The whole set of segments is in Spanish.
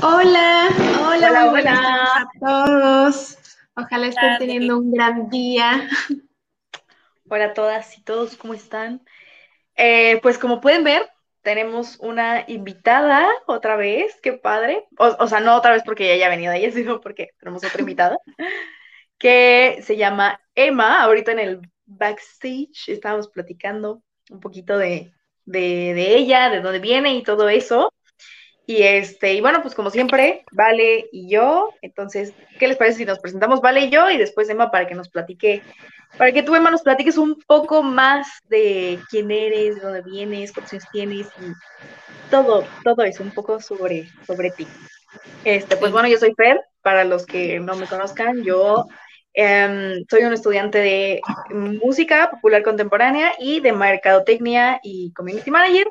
Hola, hola, hola, a todos. Ojalá estén teniendo un gran día. Hola a todas y todos, ¿cómo están? Eh, pues como pueden ver, tenemos una invitada otra vez, qué padre. O, sea, no otra vez porque ella haya venido ella, sino porque tenemos otra invitada, que se llama Emma. Ahorita en el backstage estábamos platicando un poquito de, de ella, de dónde viene y todo eso. Y este, y bueno, pues como siempre, Vale y yo. Entonces, ¿qué les parece si nos presentamos Vale y yo? Y después Emma para que nos platique, para que tú, Emma, nos platiques un poco más de quién eres, de dónde vienes, cuántos años tienes y todo, todo eso, un poco sobre, sobre ti. Este, pues bueno, yo soy Fer, para los que no me conozcan, yo em, soy un estudiante de música popular contemporánea y de mercadotecnia y community manager.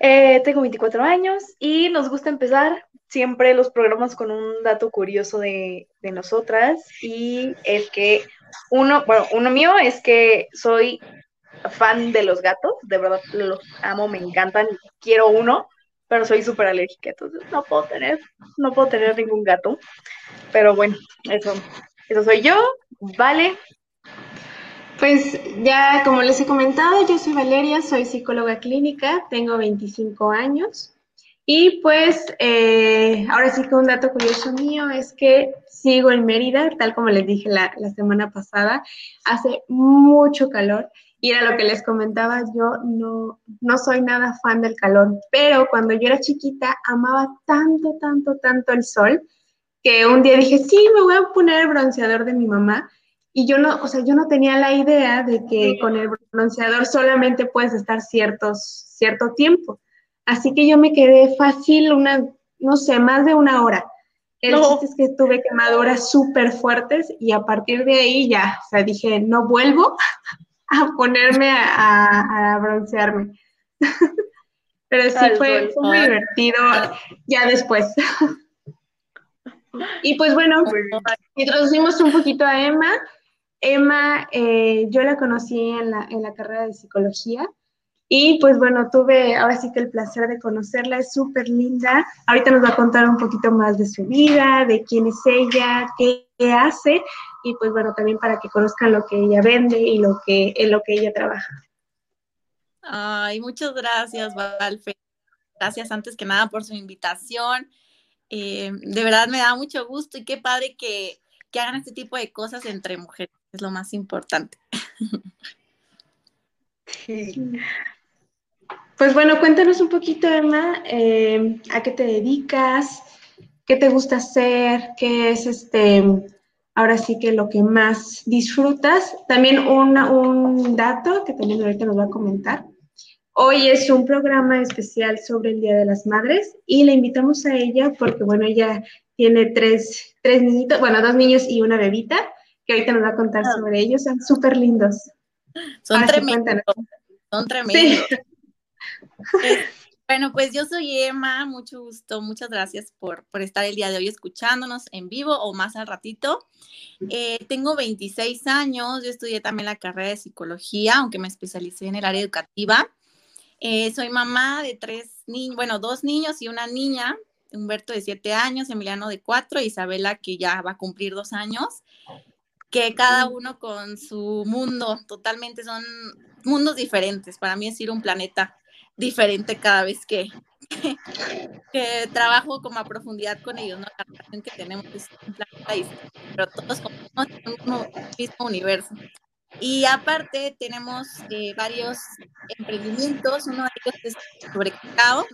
Eh, tengo 24 años y nos gusta empezar siempre los programas con un dato curioso de, nosotras y es que uno, bueno, uno mío es que soy fan de los gatos, de verdad los amo, me encantan, quiero uno, pero soy súper alérgica, entonces no puedo tener, no puedo tener ningún gato. Pero bueno, eso, eso soy yo, vale, pues ya, como les he comentado, yo soy Valeria, soy psicóloga clínica, tengo 25 años. Y pues eh, ahora sí que un dato curioso mío es que sigo en Mérida, tal como les dije la, la, semana pasada, hace mucho calor y era lo que les comentaba, yo no, no soy nada fan del calor, pero cuando yo era chiquita amaba tanto, tanto, tanto el sol que un día dije, sí, me voy a poner el bronceador de mi mamá y yo no, o sea, yo no tenía la idea de que con el bronceador solamente puedes estar ciertos, cierto tiempo. Así que yo me quedé fácil una, no sé, más de una hora. El chiste es que tuve quemaduras súper fuertes y a partir de ahí ya, o sea, dije, no vuelvo a ponerme a, a, broncearme. Pero sí fue, fue, muy divertido ya después. y pues bueno, introducimos un poquito a Emma. Emma, eh, yo la conocí en la, en la carrera de psicología y pues bueno, tuve ahora sí que el placer de conocerla, es súper linda. Ahorita nos va a contar un poquito más de su vida, de quién es ella, qué, hace y pues bueno, también para que conozcan lo que ella vende y lo que, en lo que ella trabaja. Ay, muchas gracias, Valfe. Gracias antes que nada por su invitación. Eh, de verdad me da mucho gusto y qué padre que, que hagan este tipo de cosas entre mujeres es lo más importante. Pues bueno, cuéntanos un poquito, Emma, eh, a qué te dedicas, qué te gusta hacer, qué es este, ahora sí que lo que más disfrutas. También un dato que también ahorita nos va a comentar. Hoy es un programa especial sobre el Día de las Madres y le invitamos a ella porque, bueno, ella tiene tres, tres niñitos, bueno, dos niños y una bebita que ahorita nos va a contar ah. sobre ellos. Son súper lindos. Son tremendos. Son tremendos. Eh, bueno, pues yo soy Emma, mucho gusto, muchas gracias por, por, estar el día de hoy escuchándonos en vivo o más al ratito. Eh, tengo 26 años, yo estudié también la carrera de psicología, aunque me especialicé en el área educativa. Eh, soy mamá de tres niños, bueno, dos niños y una niña, Humberto de 7 años, Emiliano de 4, Isabela que ya va a cumplir dos años que cada uno con su mundo, totalmente son mundos diferentes. Para mí es ir un planeta diferente cada vez que, que, trabajo como a profundidad con ellos, ¿no? La relación que tenemos es un planeta pero todos en el mismo universo. Y aparte tenemos eh, varios emprendimientos, uno de ellos es sobre cacao,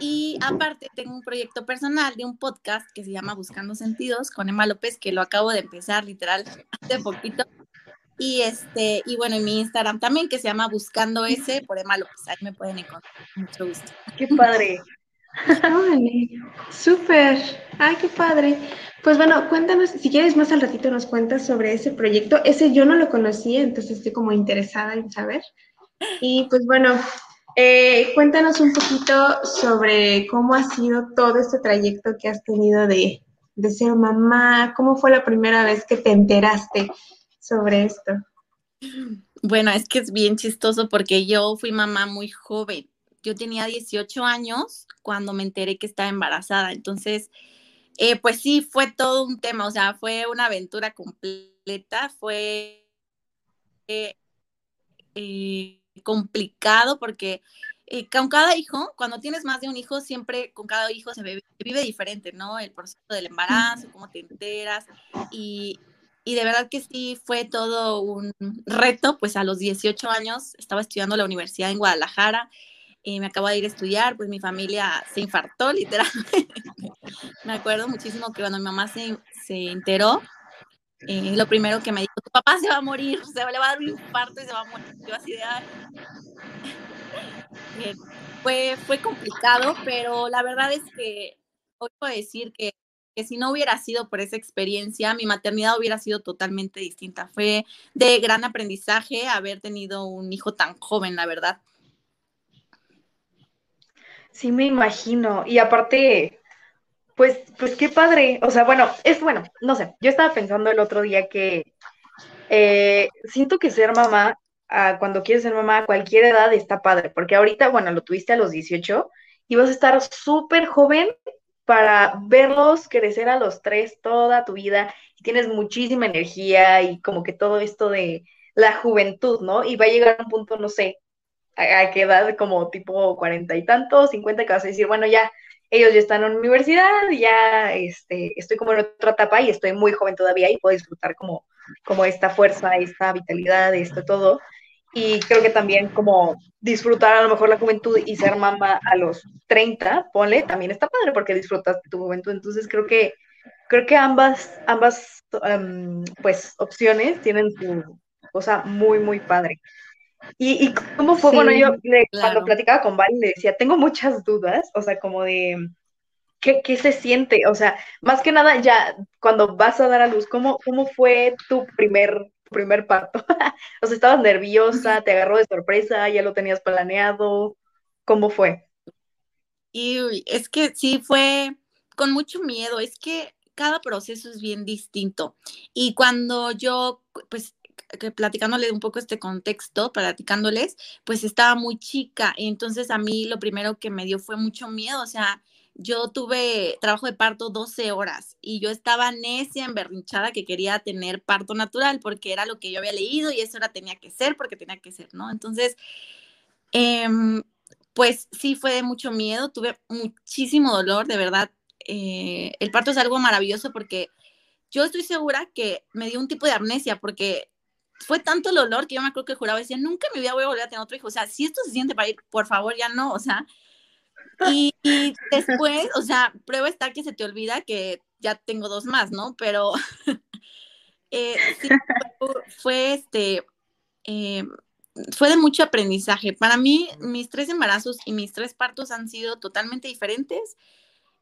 y aparte tengo un proyecto personal de un podcast que se llama Buscando Sentidos con Emma López, que lo acabo de empezar literal hace poquito. Y este, y bueno, en mi Instagram también, que se llama Buscando ese por Emma López. Ahí me pueden encontrar. Mucho gusto. Qué padre. súper. Ay, qué padre. Pues bueno, cuéntanos, si quieres más al ratito nos cuentas sobre ese proyecto. Ese yo no lo conocía, entonces estoy como interesada en saber. Y pues bueno, eh, cuéntanos un poquito sobre cómo ha sido todo este trayecto que has tenido de, de ser mamá. ¿Cómo fue la primera vez que te enteraste sobre esto? Bueno, es que es bien chistoso porque yo fui mamá muy joven yo tenía 18 años cuando me enteré que estaba embarazada. Entonces, eh, pues sí, fue todo un tema, o sea, fue una aventura completa, fue eh, eh, complicado porque con cada hijo, cuando tienes más de un hijo, siempre con cada hijo se vive, diferente, ¿no? El proceso del embarazo, cómo te enteras y, y de verdad que sí fue todo un reto, pues a los 18 años estaba estudiando la universidad en Guadalajara, y me acabo de ir a estudiar, pues mi familia se infartó literalmente. me acuerdo muchísimo que cuando mi mamá se, se enteró, eh, lo primero que me dijo, tu papá se va a morir, se le va a dar un infarto y se va a morir. Yo así de... Eh, fue, fue complicado, pero la verdad es que hoy puedo decir que, que si no hubiera sido por esa experiencia, mi maternidad hubiera sido totalmente distinta. Fue de gran aprendizaje haber tenido un hijo tan joven, la verdad. Sí, me imagino. Y aparte, pues, pues qué padre. O sea, bueno, es bueno, no sé. Yo estaba pensando el otro día que eh, siento que ser mamá, cuando quieres ser mamá a cualquier edad, está padre. Porque ahorita, bueno, lo tuviste a los 18 y vas a estar súper joven para verlos crecer a los tres toda tu vida y tienes muchísima energía y como que todo esto de la juventud, ¿no? Y va a llegar a un punto, no sé, a, qué edad, como tipo cuarenta y tantos, cincuenta, que vas a decir, bueno, ya, ellos ya están en universidad, ya este, estoy como en otra etapa y estoy muy joven todavía y puedo disfrutar como, como esta fuerza, esta vitalidad, esto todo. Y creo que también como disfrutar a lo mejor la juventud y ser mamá a los 30, ponle, también está padre porque disfrutas tu juventud. Entonces creo que, creo que ambas, ambas em, pues opciones tienen su cosa muy, muy padre. ¿Y, cómo fue? bueno, yo cuando platicaba con Val le decía, tengo muchas dudas, o sea, como de, ¿qué, ¿qué, se siente? O sea, más que nada ya cuando vas a dar a luz, ¿cómo, cómo fue tu primer, primer parto? o sea, ¿estabas nerviosa? ¿Te agarró de sorpresa? ¿Ya lo tenías planeado? ¿Cómo fue? Y es que sí, fue con mucho miedo, es que cada proceso es bien distinto. Y cuando yo, pues que platicándole un poco este contexto, platicándoles, pues estaba muy chica y entonces a mí lo primero que me dio fue mucho miedo, o sea, yo tuve trabajo de parto 12 horas y yo estaba necia, emberrinchada que quería tener parto natural porque era lo que yo había leído y eso era tenía que ser porque tenía que ser, ¿no? Entonces, em, pues sí fue de mucho miedo, tuve muchísimo dolor, de verdad. Eh, el parto es algo maravilloso porque yo estoy segura que me dio un tipo de amnesia porque fue tanto el olor que yo me acuerdo que juraba, decía, nunca me voy a volver a tener otro hijo. O sea, si esto se siente para ir, por favor, ya no, o sea. Y, después, o sea, prueba está que se te olvida que ya tengo dos más, ¿no? Pero eh, sí, fue, este, eh, fue de mucho aprendizaje. Para mí, mis tres embarazos y mis tres partos han sido totalmente diferentes.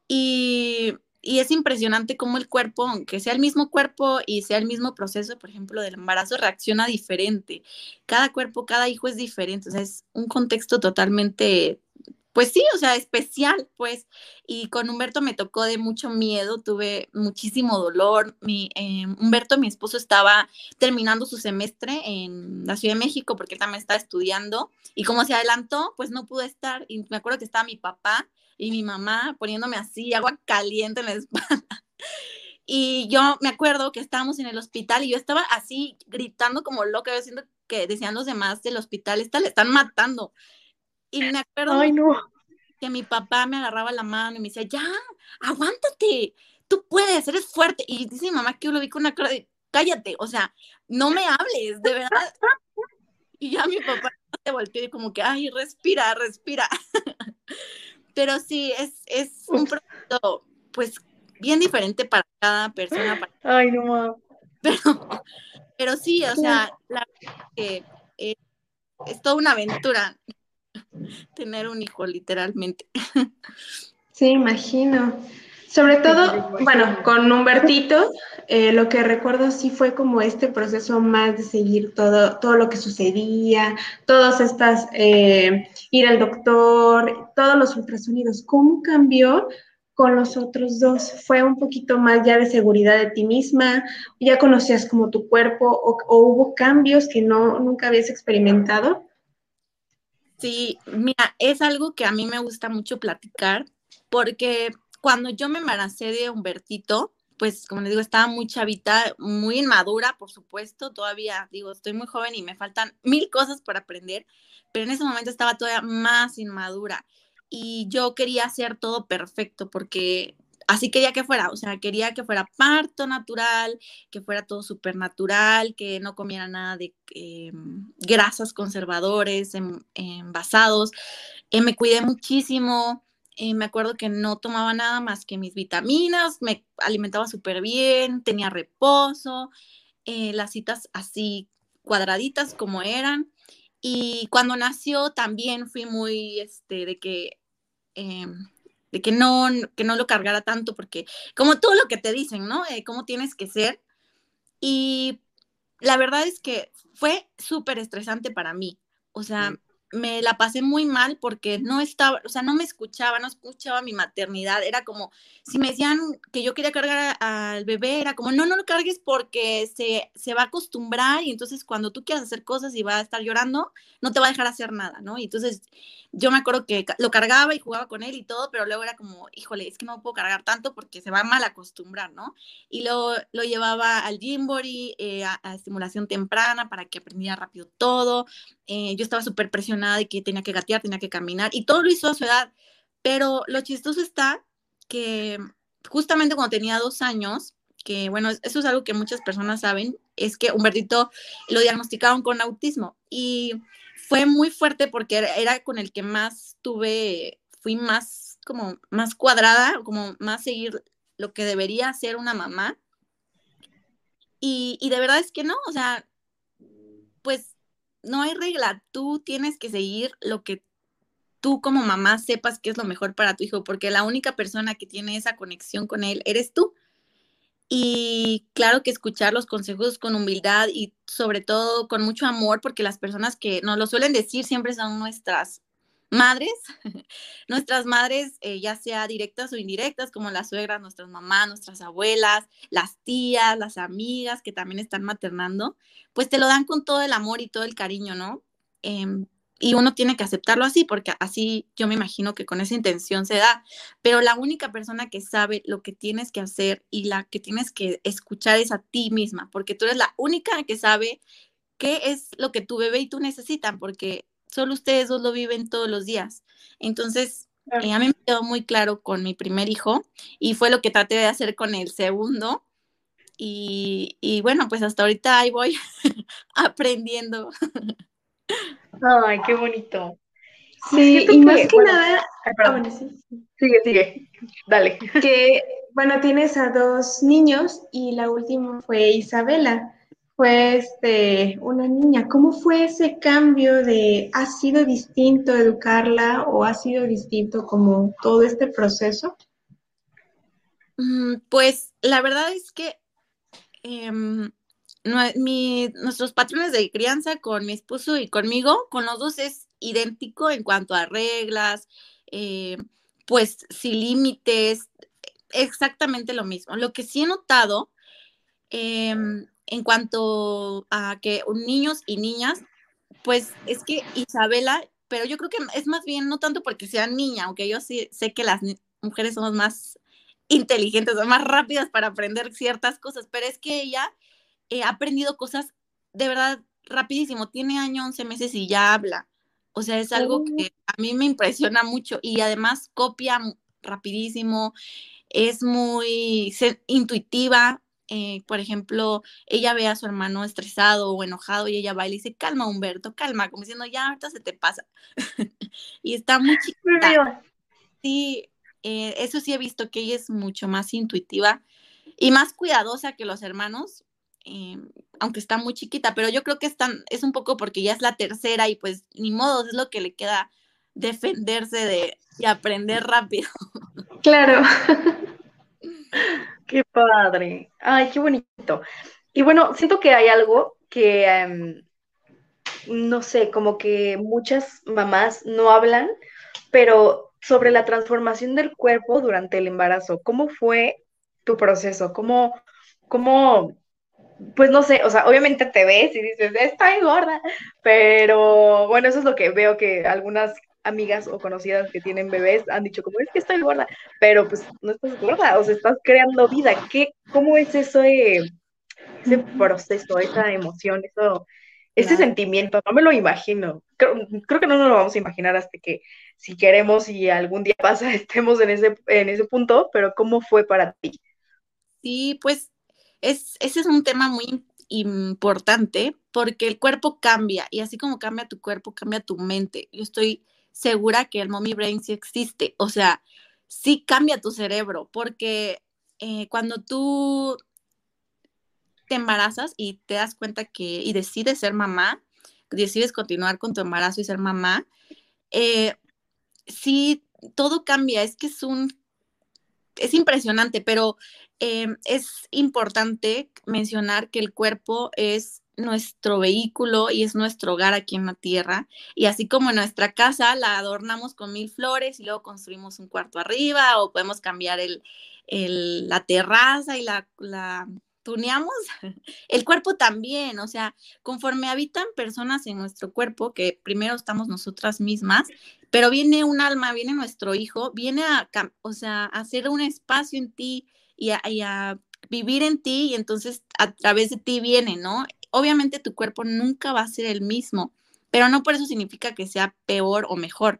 Y y es impresionante cómo el cuerpo, aunque sea el mismo cuerpo y sea el mismo proceso, por ejemplo, del embarazo, reacciona diferente. Cada cuerpo, cada hijo es diferente, o sea, es un contexto totalmente, pues sí, o sea, especial, pues. Y con Humberto me tocó de mucho miedo, tuve muchísimo dolor. Mi, eh, Humberto, mi esposo, estaba terminando su semestre en la Ciudad de México porque él también estaba estudiando y como se adelantó, pues no pude estar. Y me acuerdo que estaba mi papá y mi mamá poniéndome así agua caliente en la espalda. Y yo me acuerdo que estábamos en el hospital y yo estaba así gritando como loca, yo siento que decían los demás del hospital, esta le están matando. Y me acuerdo que mi papá me agarraba la mano y me decía, ya, aguántate, tú puedes, eres fuerte. Y dice mi mamá que yo lo vi con una cara de, cállate, o sea, no me hables, de verdad. Y ya mi papá se volteó y como que, ay, respira, respira. Pero sí, es, es un proceso, pues, bien diferente para cada persona. Ay, no mames. Pero, pero sí, o sea, la que eh, es toda una aventura tener un hijo, literalmente. Sí, imagino. Sobre todo, bueno, con Humbertito, eh, lo que recuerdo sí fue como este proceso más de seguir todo, todo lo que sucedía, todas estas, eh, ir al doctor, todos los ultrasonidos. ¿Cómo cambió con los otros dos? ¿Fue un poquito más ya de seguridad de ti misma? ¿Ya conocías como tu cuerpo o, o hubo cambios que no, nunca habías experimentado? Sí, mira, es algo que a mí me gusta mucho platicar porque cuando yo me embaracé de Humbertito, pues como les digo, estaba muy chavita, muy inmadura, por supuesto, todavía digo, estoy muy joven y me faltan mil cosas por aprender, pero en ese momento estaba todavía más inmadura y yo quería hacer todo perfecto porque así quería que fuera, o sea, quería que fuera parto natural, que fuera todo súper natural, que no comiera nada de eh, grasas conservadores, envasados. Eh, me cuidé muchísimo, eh, me acuerdo que no tomaba nada más que mis vitaminas, me alimentaba súper bien, tenía reposo, eh, las citas así cuadraditas como eran. Y cuando nació también fui muy, este, de que, em, de que no, que no lo cargara tanto, porque como todo lo que te dicen, ¿no? Eh, cómo tienes que ser. Y la verdad es que fue súper estresante para mí. O sea, me la pasé muy mal porque no estaba, o sea, no me escuchaba, no escuchaba mi maternidad. Era como, si me decían que yo quería cargar al bebé, era como, no, no lo cargues porque se, se va a acostumbrar y entonces cuando tú quieras hacer cosas y va a estar llorando, no te va a dejar hacer nada, ¿no? Y entonces yo me acuerdo que lo cargaba y jugaba con él y todo, pero luego era como, híjole, es que no puedo cargar tanto porque se va a mal acostumbrar, ¿no? Y lo, lo llevaba al Jimbori, eh, a, estimulación temprana para que aprendiera rápido todo. Eh, yo estaba súper presionada de que tenía que gatear, tenía que caminar y todo lo hizo a su edad. Pero lo chistoso está que justamente cuando tenía dos años, que bueno, eso es algo que muchas personas saben, es que Humbertito lo diagnosticaron con autismo y fue muy fuerte porque era, con el que más tuve, fui más como más cuadrada, como más seguir lo que debería ser una mamá. Y, y de verdad es que no, o sea, pues no hay regla, tú tienes que seguir lo que tú como mamá sepas que es lo mejor para tu hijo, porque la única persona que tiene esa conexión con él eres tú. Y claro que escuchar los consejos con humildad y sobre todo con mucho amor, porque las personas que nos lo suelen decir siempre son nuestras madres, nuestras madres, eh, ya sea directas o indirectas, como las suegras, nuestras mamás, nuestras abuelas, las tías, las amigas que también están maternando, pues te lo dan con todo el amor y todo el cariño, ¿no? Em, y uno tiene que aceptarlo así, porque así yo me imagino que con esa intención se da. Pero la única persona que sabe lo que tienes que hacer y la que tienes que escuchar es a ti misma, porque tú eres la única que sabe qué es lo que tu bebé y tú necesitan, porque solo ustedes dos lo viven todos los días. Entonces, eh, a mí me quedó muy claro con mi primer hijo y fue lo que traté de hacer con el segundo. Y, y bueno, pues hasta ahorita ahí voy aprendiendo. Ay, qué bonito. Sí, y más que, nada, ah, sigue, sigue, dale. Que, bueno, tienes a dos niños y la última fue Isabela, fue este, una niña. ¿Cómo fue ese cambio de, ha sido distinto educarla o ha sido distinto como todo este proceso? Mm, pues la verdad es que em, nuestros patrones de crianza con mi esposo y conmigo, con los dos es idéntico en cuanto a reglas, eh, pues sin límites, exactamente lo mismo. Lo que sí he notado em, en cuanto a que niños y niñas, pues es que Isabela, pero yo creo que es más bien no tanto porque sea niña, aunque yo sí sé que las mujeres somos más inteligentes o más rápidas para aprender ciertas cosas, pero es que ella he aprendido cosas de verdad rapidísimo, tiene año, 11 meses y ya habla. O sea, es algo que oh. a mí me impresiona mucho y además copia rapidísimo, es muy intuitiva. Eh, por ejemplo, ella ve a su hermano estresado o enojado y ella va y le dice, calma Humberto, calma, como diciendo, ya ahorita se te pasa. y está muy chiquita. Sí, eh, eso sí he visto que ella es mucho más intuitiva y más cuidadosa que los hermanos, eh, aunque está muy chiquita, pero yo creo que es un poco porque ya es la tercera y pues ni modo, es lo que le queda defenderse de, y aprender rápido. Claro. Qué padre. Ay, qué bonito. Y bueno, siento que hay algo que, em, no sé, como que muchas mamás no hablan, pero sobre la transformación del cuerpo durante el embarazo. ¿Cómo fue tu proceso? ¿Cómo, cómo, pues no sé, o sea, obviamente te ves y dices, estoy gorda, pero bueno, eso es lo que veo que algunas amigas o conocidas que tienen bebés han dicho como es que estoy gorda, pero pues no estás gorda, o sea, estás creando vida. ¿Qué, ¿Cómo es eso ese proceso, esa emoción, eso, ese sentimiento? No me lo imagino. Creo, creo, que no nos lo vamos a imaginar hasta que si queremos y algún día pasa estemos en ese, en ese punto, pero ¿cómo fue para ti? Sí, pues es, ese es un tema muy importante porque el cuerpo cambia y así como cambia tu cuerpo, cambia tu mente. Yo estoy segura que el mommy brain sí existe, o sea, sí cambia tu cerebro porque eh, cuando tú te embarazas y te das cuenta que y decides ser mamá, decides continuar con tu embarazo y ser mamá, eh, sí, todo cambia, es que es un, es impresionante, pero Em, es importante mencionar que el cuerpo es nuestro vehículo y es nuestro hogar aquí en la tierra. Y así como nuestra casa la adornamos con mil flores y luego construimos un cuarto arriba o podemos cambiar el, la terraza y la, la tuneamos, el cuerpo también, o sea, conforme habitan personas en nuestro cuerpo, que primero estamos nosotras mismas, pero viene un alma, viene nuestro hijo, viene a, o sea, a hacer un espacio en ti, y a, vivir en ti y entonces a través de ti viene, ¿no? Obviamente tu cuerpo nunca va a ser el mismo, pero no por eso significa que sea peor o mejor.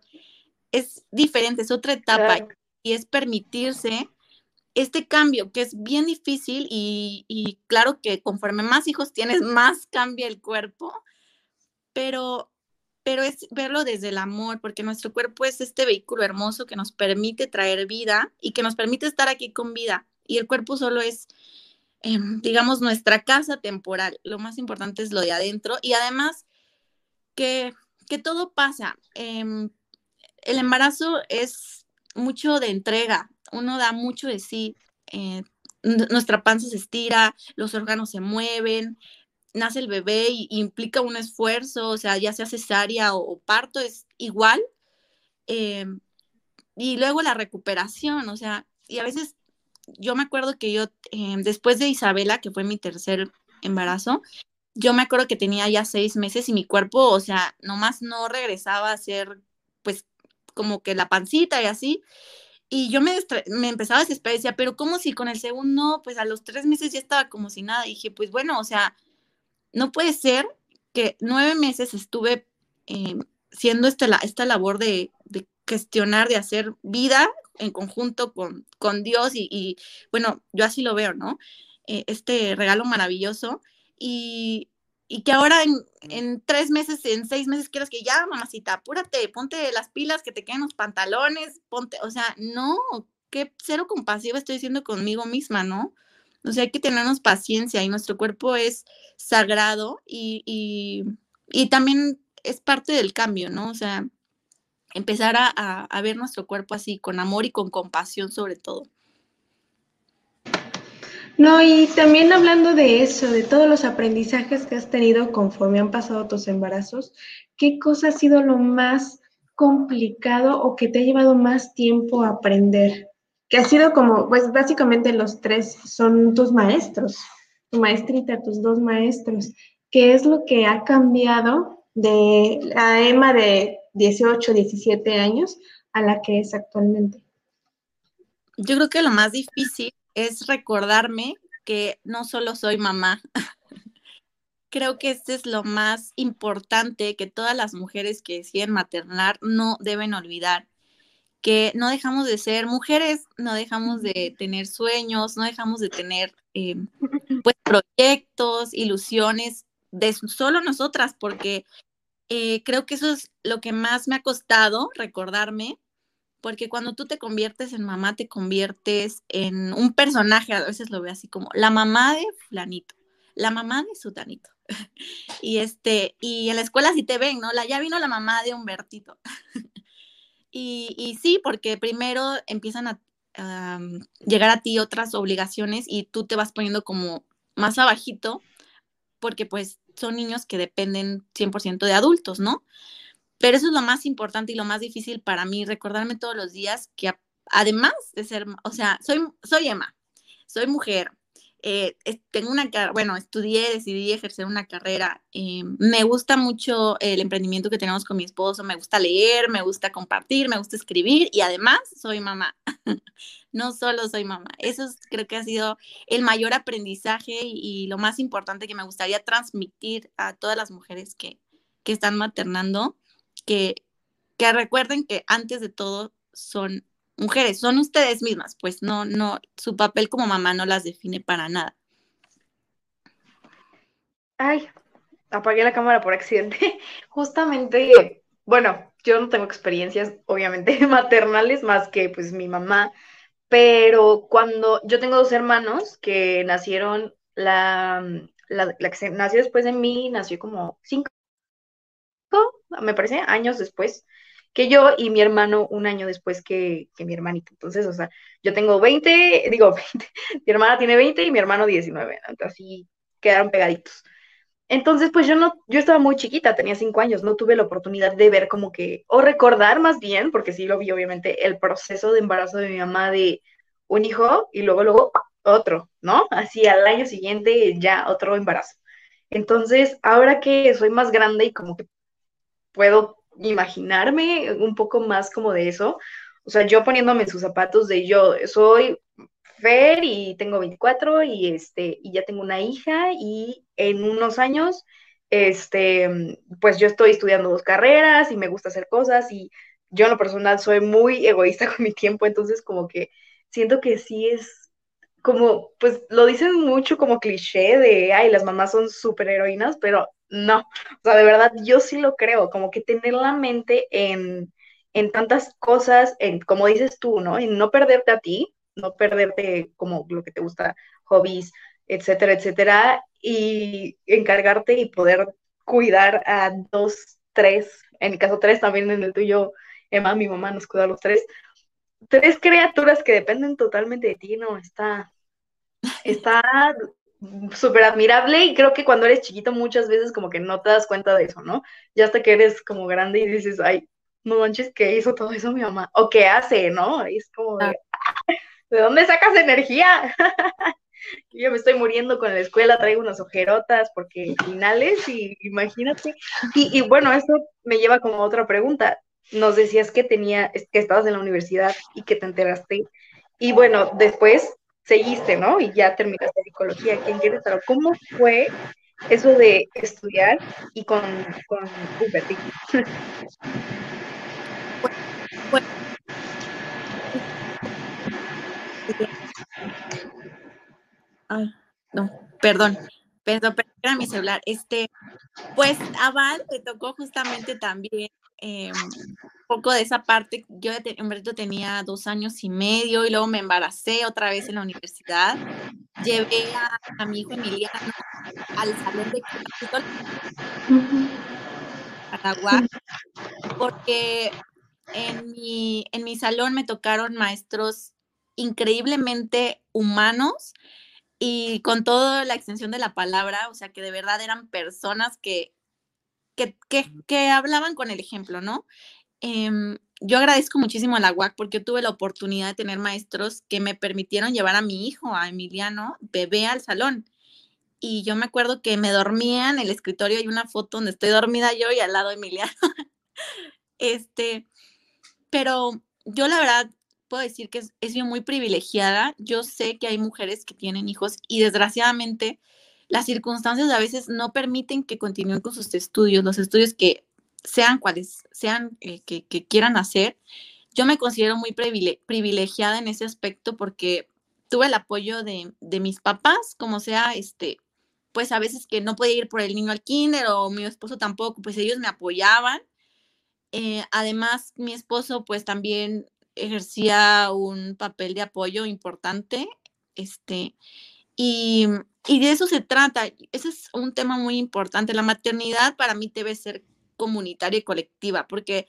Es diferente, es otra etapa y es permitirse este cambio que es bien difícil y, y, claro que conforme más hijos tienes, más cambia el cuerpo, pero, pero es verlo desde el amor, porque nuestro cuerpo es este vehículo hermoso que nos permite traer vida y que nos permite estar aquí con vida y el cuerpo solo es, em, digamos, nuestra casa temporal. Lo más importante es lo de adentro y además que, todo pasa. Em, el embarazo es mucho de entrega, uno da mucho de sí, eh, nuestra panza se estira, los órganos se mueven, nace el bebé y, implica un esfuerzo, o sea, ya sea cesárea o, o parto, es igual. Em, y luego la recuperación, o sea, y a veces yo me acuerdo que yo, eh, después de Isabela, que fue mi tercer embarazo, yo me acuerdo que tenía ya seis meses y mi cuerpo, o sea, nomás no regresaba a ser, pues, como que la pancita y así. Y yo me, me empezaba a desesperar y decía, pero ¿cómo si con el segundo, pues a los tres meses ya estaba como si nada? Y dije, pues bueno, o sea, no puede ser que nueve meses estuve eh, siendo esta, esta labor de, de gestionar, de hacer vida en conjunto con, con Dios y, bueno, yo así lo veo, ¿no? Eh, este regalo maravilloso y, que ahora en, tres meses, en seis meses quieras que ya, mamacita, apúrate, ponte las pilas, que te queden los pantalones, ponte, o sea, no, qué cero compasiva estoy diciendo conmigo misma, ¿no? O sea, hay que tenernos paciencia y nuestro cuerpo es sagrado y, y, y también es parte del cambio, ¿no? O sea, empezar a, ver nuestro cuerpo así, con amor y con compasión sobre todo. No, y también hablando de eso, de todos los aprendizajes que has tenido conforme han pasado tus embarazos, ¿qué cosa ha sido lo más complicado o que te ha llevado más tiempo a aprender? Que ha sido como, pues básicamente los tres son tus maestros, tu maestrita, tus dos maestros. ¿Qué es lo que ha cambiado de la Emma de 18, 17 años a la que es actualmente? Yo creo que lo más difícil es recordarme que no solo soy mamá, creo que este es lo más importante que todas las mujeres que deciden maternar no deben olvidar, que no dejamos de ser mujeres, no dejamos de tener sueños, no dejamos de tener eh, pues, proyectos, ilusiones de solo nosotras, porque eh, creo que eso es lo que más me ha costado recordarme, porque cuando tú te conviertes en mamá, te conviertes en un personaje, a veces lo veo así como la mamá de fulanito, la mamá de sutanito. y este, y en la escuela sí te ven, ¿no? La, ya vino la mamá de Humbertito. y, y, sí, porque primero empiezan a, a, llegar a ti otras obligaciones y tú te vas poniendo como más abajito, porque pues son niños que dependen 100% de adultos, ¿no? Pero eso es lo más importante y lo más difícil para mí, recordarme todos los días que además de ser, o sea, soy, soy Emma, soy mujer, eh, tengo una, bueno, estudié, decidí ejercer una carrera. Eh, me gusta mucho el emprendimiento que tenemos con mi esposo, me gusta leer, me gusta compartir, me gusta escribir y además soy mamá. no solo soy mamá. Eso creo que ha sido el mayor aprendizaje y, lo más importante que me gustaría transmitir a todas las mujeres que, que están maternando, que, que recuerden que antes de todo son mujeres, son ustedes mismas, pues no, no, su papel como mamá no las define para nada. Ay, apagué la cámara por accidente. Justamente, bueno, yo no tengo experiencias, obviamente, maternales más que pues mi mamá, pero cuando yo tengo dos hermanos que nacieron, la, la, la que nació después de mí, nació como cinco, me parece, años después que yo y mi hermano un año después que, mi hermanito. Entonces, o sea, yo tengo 20, digo 20, mi hermana tiene 20 y mi hermano 19, ¿no? así quedaron pegaditos. Entonces, pues yo no, yo estaba muy chiquita, tenía cinco años, no tuve la oportunidad de ver como que, o recordar más bien, porque sí lo vi obviamente, el proceso de embarazo de mi mamá de un hijo y luego, luego otro, ¿no? Así al año siguiente ya otro embarazo. Entonces, ahora que soy más grande y como que puedo imaginarme un poco más como de eso. O sea, yo poniéndome en sus zapatos de yo soy Fer y tengo 24 y este y ya tengo una hija y en unos años este pues yo estoy estudiando dos carreras y me gusta hacer cosas y yo en lo personal soy muy egoísta con mi tiempo, entonces como que siento que sí es como pues lo dicen mucho como cliché de ay, las mamás son súper heroínas, pero no, o sea, de verdad yo sí lo creo, como que tener la mente en, en tantas cosas, en, como dices tú, ¿no? En no perderte a ti, no perderte como lo que te gusta, hobbies, etcétera, etcétera, y encargarte y poder cuidar a dos, tres, en mi caso tres, también en el tuyo, Emma, mi mamá nos cuida a los tres, tres criaturas que dependen totalmente de ti, ¿no? Está, está súper admirable y creo que cuando eres chiquito muchas veces como que no te das cuenta de eso, ¿no? Ya hasta que eres como grande y dices, ay, no manches, ¿qué hizo todo eso mi mamá? O qué hace, ¿no? Y es como de, ah. ¿de dónde sacas energía? Yo me estoy muriendo con la escuela, traigo unas ojerotas porque finales y imagínate. Y, y bueno, esto me lleva como a otra pregunta. Nos decías que tenía, que estabas en la universidad y que te enteraste. Y bueno, después seguiste, ¿no? Y ya terminaste psicología aquí en Querétaro. ¿Cómo fue eso de estudiar y con, con Ay, no, perdón, perdón, perdón, era mi celular. Este, pues a Val te tocó justamente también eh, un poco de esa parte. Yo en verdad tenía dos años y medio y luego me embaracé otra vez en la universidad. Llevé a, mi hijo Emiliano al salón de Paraguay porque en mi, en mi salón me tocaron maestros increíblemente humanos y con toda la extensión de la palabra, o sea, que de verdad eran personas que que, hablaban con el ejemplo, ¿no? Em, yo agradezco muchísimo a la UAC porque tuve la oportunidad de tener maestros que me permitieron llevar a mi hijo, a Emiliano, bebé al salón. Y yo me acuerdo que me dormía en el escritorio, hay una foto donde estoy dormida yo y al lado Emiliano. este, pero yo la verdad puedo decir que es, muy privilegiada. Yo sé que hay mujeres que tienen hijos y desgraciadamente las circunstancias a veces no permiten que continúen con sus estudios, los estudios que sean cuales sean eh, que, quieran hacer. Yo me considero muy privilegiada en ese aspecto porque tuve el apoyo de, mis papás, como sea, este, pues a veces que no podía ir por el niño al kinder o mi esposo tampoco, pues ellos me apoyaban. Eh, además, mi esposo pues también ejercía un papel de apoyo importante, este, y, y de eso se trata. Ese es un tema muy importante. La maternidad para mí debe ser comunitaria y colectiva, porque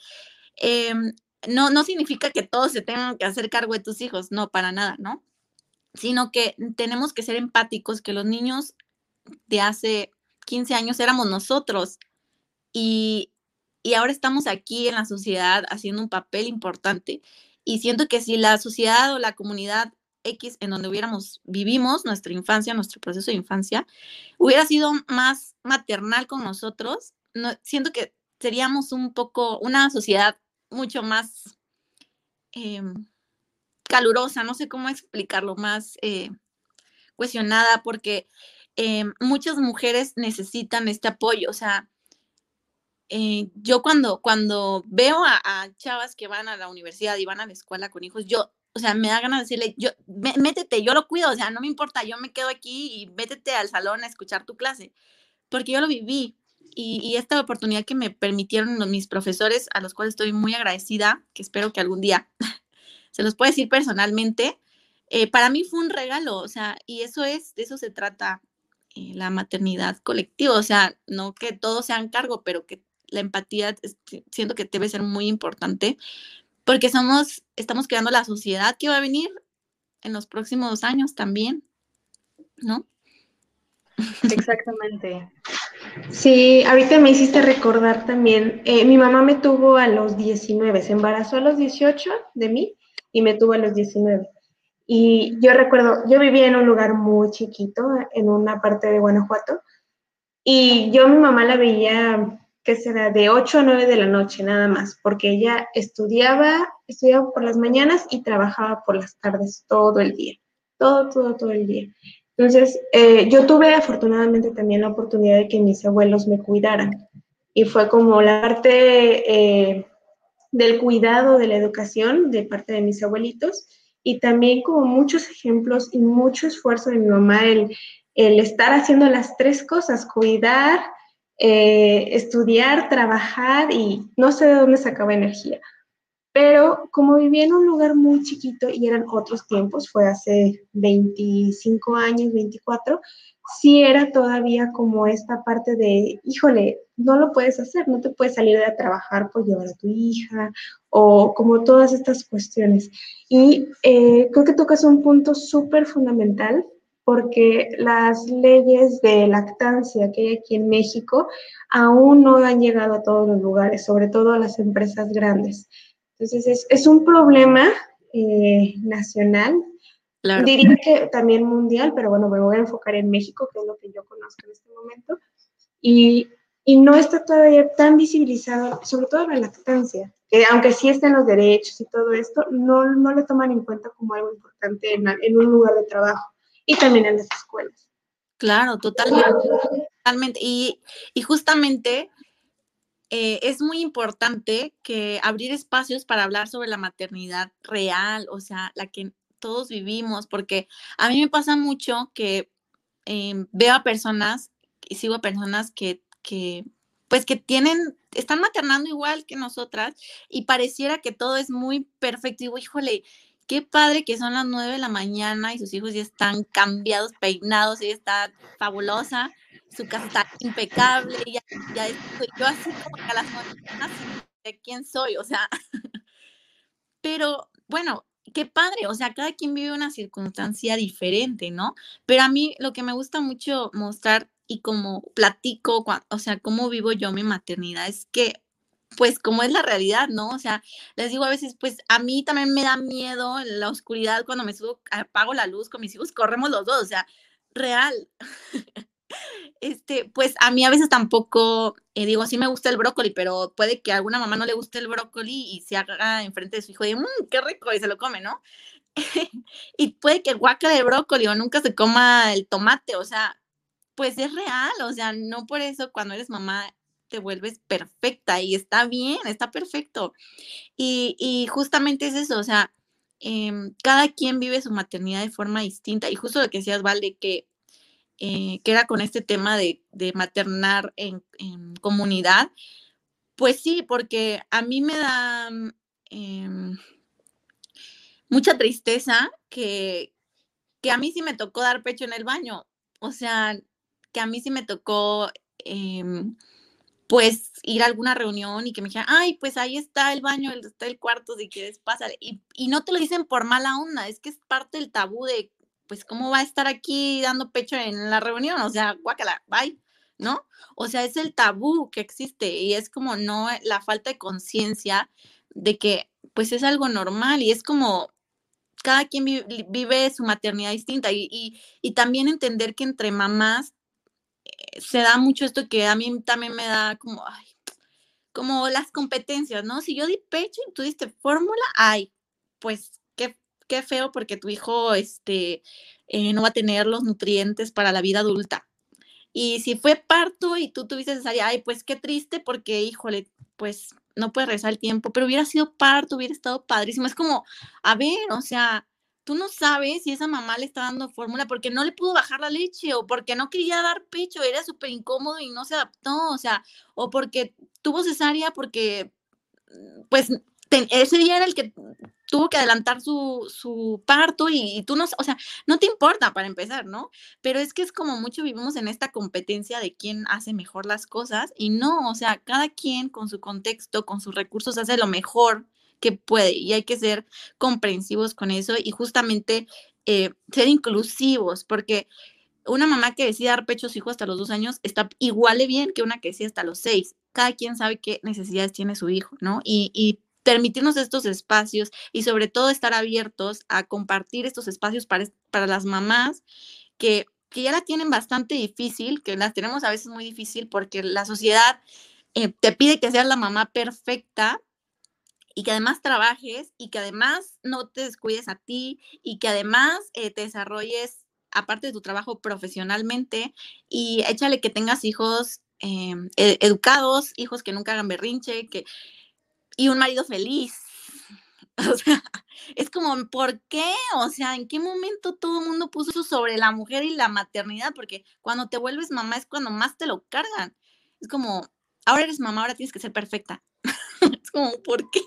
em, no, no significa que todos se tengan que hacer cargo de tus hijos, no, para nada, ¿no? Sino que tenemos que ser empáticos, que los niños de hace 15 años éramos nosotros y, y ahora estamos aquí en la sociedad haciendo un papel importante. Y siento que si la sociedad o la comunidad X en donde hubiéramos, vivimos nuestra infancia, nuestro proceso de infancia, hubiera sido más maternal con nosotros, no, siento que seríamos un poco, una sociedad mucho más em, calurosa, no sé cómo explicarlo, más eh, cuestionada, porque em, muchas mujeres necesitan este apoyo, o sea, eh, yo cuando, cuando veo a, chavas que van a la universidad y van a la escuela con hijos, yo, o sea, me da ganas de decirle, yo, métete, yo lo cuido, o sea, no me importa, yo me quedo aquí y métete al salón a escuchar tu clase, porque yo lo viví, y, esta oportunidad que me permitieron mis profesores, a los cuales estoy muy agradecida, que espero que algún día se los pueda decir personalmente, eh, para mí fue un regalo, o sea, y eso es, de eso se trata eh, la maternidad colectiva, o sea, no que todos sean cargo, pero que la empatía siento que debe ser muy importante, porque somos, estamos creando la sociedad que va a venir en los próximos años también, ¿no? Exactamente. Sí, ahorita me hiciste recordar también, eh, mi mamá me tuvo a los 19, se embarazó a los 18 de mí y me tuvo a los 19. Y yo recuerdo, yo vivía en un lugar muy chiquito, en una parte de Guanajuato, y yo mi mamá la veía, ¿qué será? De 8 a 9 de la noche nada más, porque ella estudiaba, estudiaba por las mañanas y trabajaba por las tardes todo el día, todo, todo, todo el día. Entonces, eh, yo tuve afortunadamente también la oportunidad de que mis abuelos me cuidaran y fue como la parte eh, del cuidado de la educación de parte de mis abuelitos y también como muchos ejemplos y mucho esfuerzo de mi mamá el, el estar haciendo las tres cosas, cuidar, eh, estudiar, trabajar y no sé de dónde sacaba energía. Pero como vivía en un lugar muy chiquito y eran otros tiempos, fue hace 25 años, 24, sí era todavía como esta parte de, híjole, no lo puedes hacer, no te puedes salir a trabajar por llevar a tu hija o como todas estas cuestiones. Y eh, creo que tocas un punto súper fundamental porque las leyes de lactancia que hay aquí en México aún no han llegado a todos los lugares, sobre todo a las empresas grandes. Entonces es, un problema eh, nacional, diría que también mundial, pero bueno, me voy a enfocar en México, que es lo que yo conozco en este momento, y, no está todavía tan visibilizado, sobre todo la lactancia, que aunque sí estén los derechos y todo esto, no, no lo toman en cuenta como algo importante en, en un lugar de trabajo y también en las escuelas. Claro, totalmente. totalmente. Y, y justamente eh, es muy importante que abrir espacios para hablar sobre la maternidad real, o sea, la que todos vivimos, porque a mí me pasa mucho que em, veo a personas y sigo a personas que, que, pues que tienen, están maternando igual que nosotras y pareciera que todo es muy perfecto. Y digo, híjole, qué padre que son las nueve de la mañana y sus hijos ya están cambiados, peinados, y está fabulosa su casa está impecable, ya, ya yo así como a las mañanas de quién soy, o sea, pero bueno, qué padre, o sea, cada quien vive una circunstancia diferente, ¿no? Pero a mí lo que me gusta mucho mostrar y como platico, o sea, cómo vivo yo mi maternidad, es que, pues, como es la realidad, ¿no? O sea, les digo a veces, pues, a mí también me da miedo la oscuridad cuando me subo, apago la luz con mis hijos, corremos los dos, o sea, real. Este, pues a mí a veces tampoco, eh, digo, sí me gusta el brócoli, pero puede que a alguna mamá no le guste el brócoli y se haga enfrente de su hijo y, mmm, qué rico, y se lo come, ¿no? y puede que guaca de brócoli o nunca se coma el tomate, o sea, pues es real, o sea, no por eso cuando eres mamá te vuelves perfecta y está bien, está perfecto. Y, justamente es eso, o sea, em, cada quien vive su maternidad de forma distinta y justo lo que decías, Valde, que, eh, que era con este tema de, maternar en, comunidad, pues sí, porque a mí me da em, mucha tristeza que, que a mí sí me tocó dar pecho en el baño, o sea, que a mí sí me tocó... Em, pues ir a alguna reunión y que me dijeran, ay, pues ahí está el baño, está el cuarto, si quieres, pásale. Y, y no te lo dicen por mala onda, es que es parte del tabú de, pues, ¿cómo va a estar aquí dando pecho en la reunión? O sea, guácala, bye, ¿no? O sea, es el tabú que existe y es como no la falta de conciencia de que, pues, es algo normal y es como cada quien vive, su maternidad distinta y, y, y también entender que entre mamás se da mucho esto que a mí también me da como, ay, como las competencias, ¿no? Si yo di pecho y tú diste fórmula, ay, pues qué, qué feo porque tu hijo este, eh, no va a tener los nutrientes para la vida adulta. Y si fue parto y tú tuviste cesárea, ay, pues qué triste porque, híjole, pues no puede rezar el tiempo, pero hubiera sido parto, hubiera estado padrísimo. Es como, a ver, o sea, tú no sabes si esa mamá le está dando fórmula porque no le pudo bajar la leche o porque no quería dar pecho, era súper incómodo y no se adaptó, o sea, o porque tuvo cesárea porque, mm, pues, ese día era el que tuvo que adelantar su, parto y, tú no, o sea, no te importa para empezar, ¿no? Pero es que es como mucho vivimos en esta competencia de quién hace mejor las cosas y no, o sea, cada quien con su contexto, con sus recursos hace lo mejor que puede y hay que ser comprensivos con eso y justamente eh, ser inclusivos, porque una mamá que decide dar pecho su hijo hasta los dos años está igual de bien que una que decide hasta los seis. Cada quien sabe qué necesidades tiene su hijo, ¿no? Y, permitirnos estos espacios y sobre todo estar abiertos a compartir estos espacios para, para las mamás que, que ya la tienen bastante difícil, que las tenemos a veces muy difícil porque la sociedad eh, te pide que seas la mamá perfecta y que además trabajes y que además no te descuides a ti y que además eh, te desarrolles aparte de tu trabajo profesionalmente y échale que tengas hijos em, e, educados, hijos que nunca hagan berrinche, que y un marido feliz. O sea, es como, ¿por qué? O sea, ¿en qué momento todo el mundo puso eso sobre la mujer y la maternidad? Porque cuando te vuelves mamá es cuando más te lo cargan. Es como, ahora eres mamá, ahora tienes que ser perfecta. Es como, ¿por qué?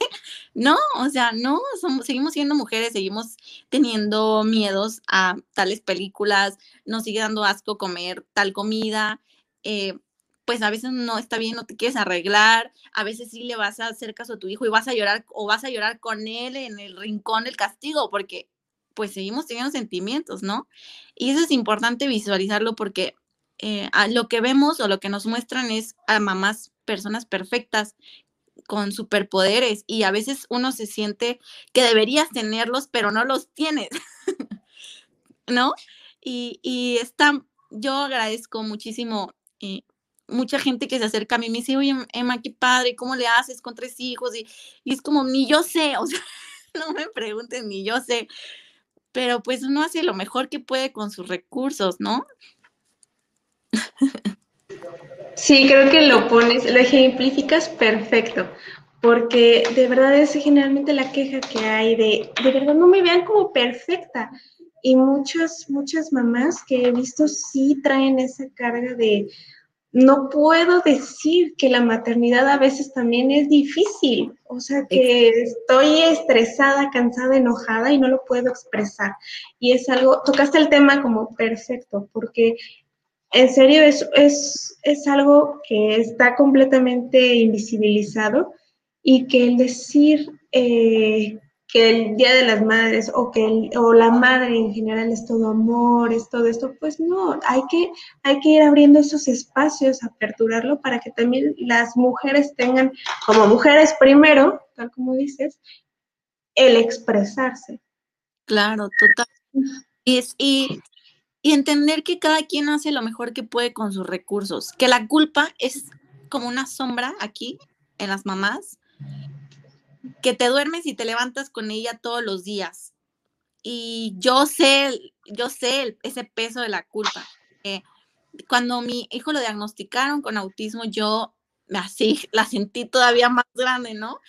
No, o sea, no, somos, seguimos siendo mujeres, seguimos teniendo miedos a tales películas, nos sigue dando asco comer tal comida, eh, pues a veces no está bien, no te quieres arreglar, a veces sí le vas a hacer caso a tu hijo y vas a llorar o vas a llorar con él en el rincón del castigo, porque pues seguimos teniendo sentimientos, ¿no? Y eso es importante visualizarlo porque eh, lo que vemos o lo que nos muestran es a mamás personas perfectas con superpoderes y a veces uno se siente que deberías tenerlos, pero no los tienes, ¿no? Y, y está, yo agradezco muchísimo, eh, mucha gente que se acerca a mí y me dice, oye, Emma, qué padre, ¿cómo le haces con tres hijos? Y, y es como, ni yo sé, o sea, no me pregunten, ni yo sé, pero pues uno hace lo mejor que puede con sus recursos, ¿no? Sí, creo que lo pones, lo ejemplificas perfecto, porque de verdad es generalmente la queja que hay de, de verdad no me vean como perfecta. Y muchas, muchas mamás que he visto sí traen esa carga de, no puedo decir que la maternidad a veces también es difícil, o sea que estoy estresada, cansada, enojada y no lo puedo expresar. Y es algo, tocaste el tema como perfecto, porque en serio, es, es, es algo que está completamente invisibilizado y que el decir eh, que el Día de las Madres o que o la madre en general es todo amor, es todo esto, pues no, hay que, hay que ir abriendo esos espacios, aperturarlo para que también las mujeres tengan, como mujeres primero, tal como dices, el expresarse. Claro, total. Y, es, y y entender que cada quien hace lo mejor que puede con sus recursos, que la culpa es como una sombra aquí en las mamás, que te duermes y te levantas con ella todos los días. Y yo sé, yo sé ese peso de la culpa. cuando mi hijo lo diagnosticaron con autismo, yo así la sentí todavía más grande, ¿no?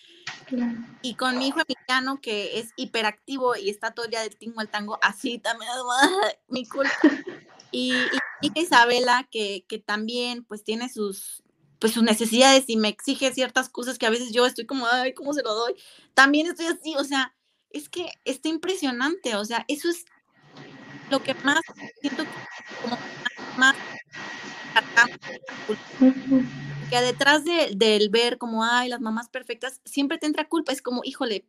Y con mi hijo Emiliano, que es hiperactivo y está todo el día del tingo al tango, así también, mi culpa. Y, y Isabela, que, que también pues tiene sus, pues sus necesidades y me exige ciertas cosas que a veces yo estoy como, ay, ¿cómo se lo doy? También estoy así, o sea, es que está impresionante, o sea, eso es lo que más siento como más, que detrás de, del ver como, ay, las mamás perfectas, siempre te entra culpa, es como, híjole,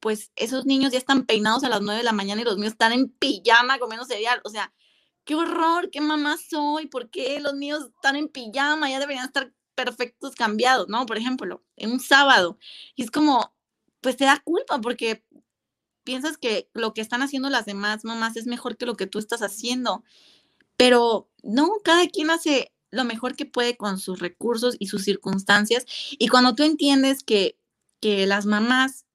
pues esos niños ya están peinados a las nueve de la mañana y los míos están en pijama comiendo cereal, o sea, qué horror, qué mamá soy, ¿por qué los niños están en pijama? Ya deberían estar perfectos cambiados, ¿no? Por ejemplo, en un sábado. Y es como, pues te da culpa porque piensas que lo que están haciendo las demás mamás es mejor que lo que tú estás haciendo. Pero no, cada quien hace lo mejor que puede con sus recursos y sus circunstancias. Y cuando tú entiendes que, que las mamás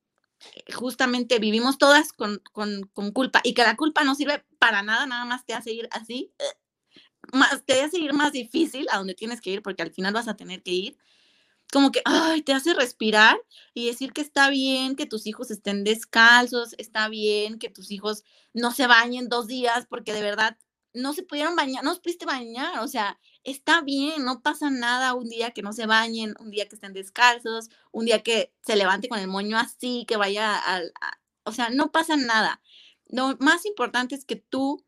eh, justamente vivimos todas con, con, culpa y que la culpa no sirve para nada, nada más te hace ir así, eh, más, te hace ir más difícil a donde tienes que ir porque al final vas a tener que ir como que, ay, te hace respirar y decir que está bien que tus hijos estén descalzos, está bien que tus hijos no se bañen dos días porque de verdad no se pudieron bañar, no se pudiste bañar, o sea, está bien, no pasa nada un día que no se bañen, un día que estén descalzos, un día que se levante con el moño así, que vaya al, o sea, no pasa nada. Lo más importante es que tú,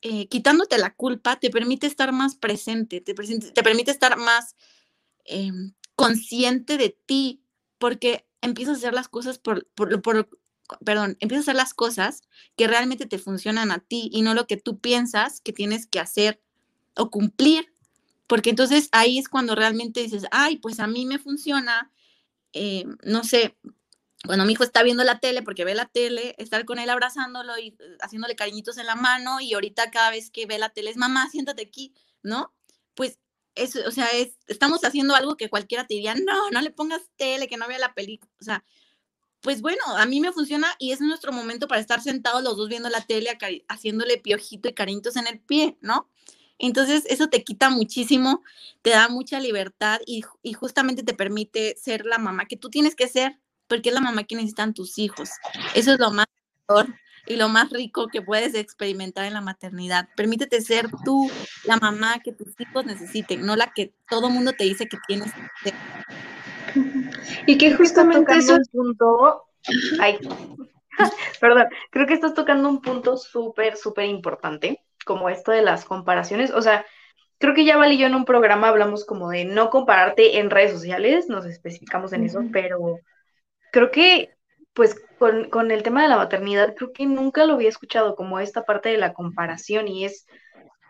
eh, quitándote la culpa, te permite estar más presente, te, te permite estar más em, consciente de ti, porque empiezas a hacer las cosas por, por, por, perdón, empiezas a hacer las cosas que realmente te funcionan a ti y no lo que tú piensas que tienes que hacer o cumplir, porque entonces ahí es cuando realmente dices, ay, pues a mí me funciona, eh, no sé, cuando mi hijo está viendo la tele, porque ve la tele, estar con él abrazándolo y eh, haciéndole cariñitos en la mano y ahorita cada vez que ve la tele es, mamá, siéntate aquí, ¿no? Pues eso, o sea, es, estamos haciendo algo que cualquiera te diría, no, no le pongas tele, que no vea la película, o sea, pues bueno, a mí me funciona y es nuestro momento para estar sentados los dos viendo la tele, haciéndole piojito y cariñitos en el pie, ¿no? Entonces, eso te quita muchísimo, te da mucha libertad y, justamente te permite ser la mamá que tú tienes que ser, porque es la mamá que necesitan tus hijos. Eso es lo más y lo más rico que puedes experimentar en la maternidad. Permítete ser tú la mamá que tus hijos necesiten, no la que todo mundo te dice que tienes que ser. Y que justamente eso es un punto, ay, perdón, creo que estás tocando un punto súper, súper importante, como esto de las comparaciones, o sea, creo que ya Val y yo en un programa hablamos como de no compararte en redes sociales, nos especificamos en eso, pero creo que pues con, con, el tema de la maternidad, creo que nunca lo había escuchado como esta parte de la comparación y es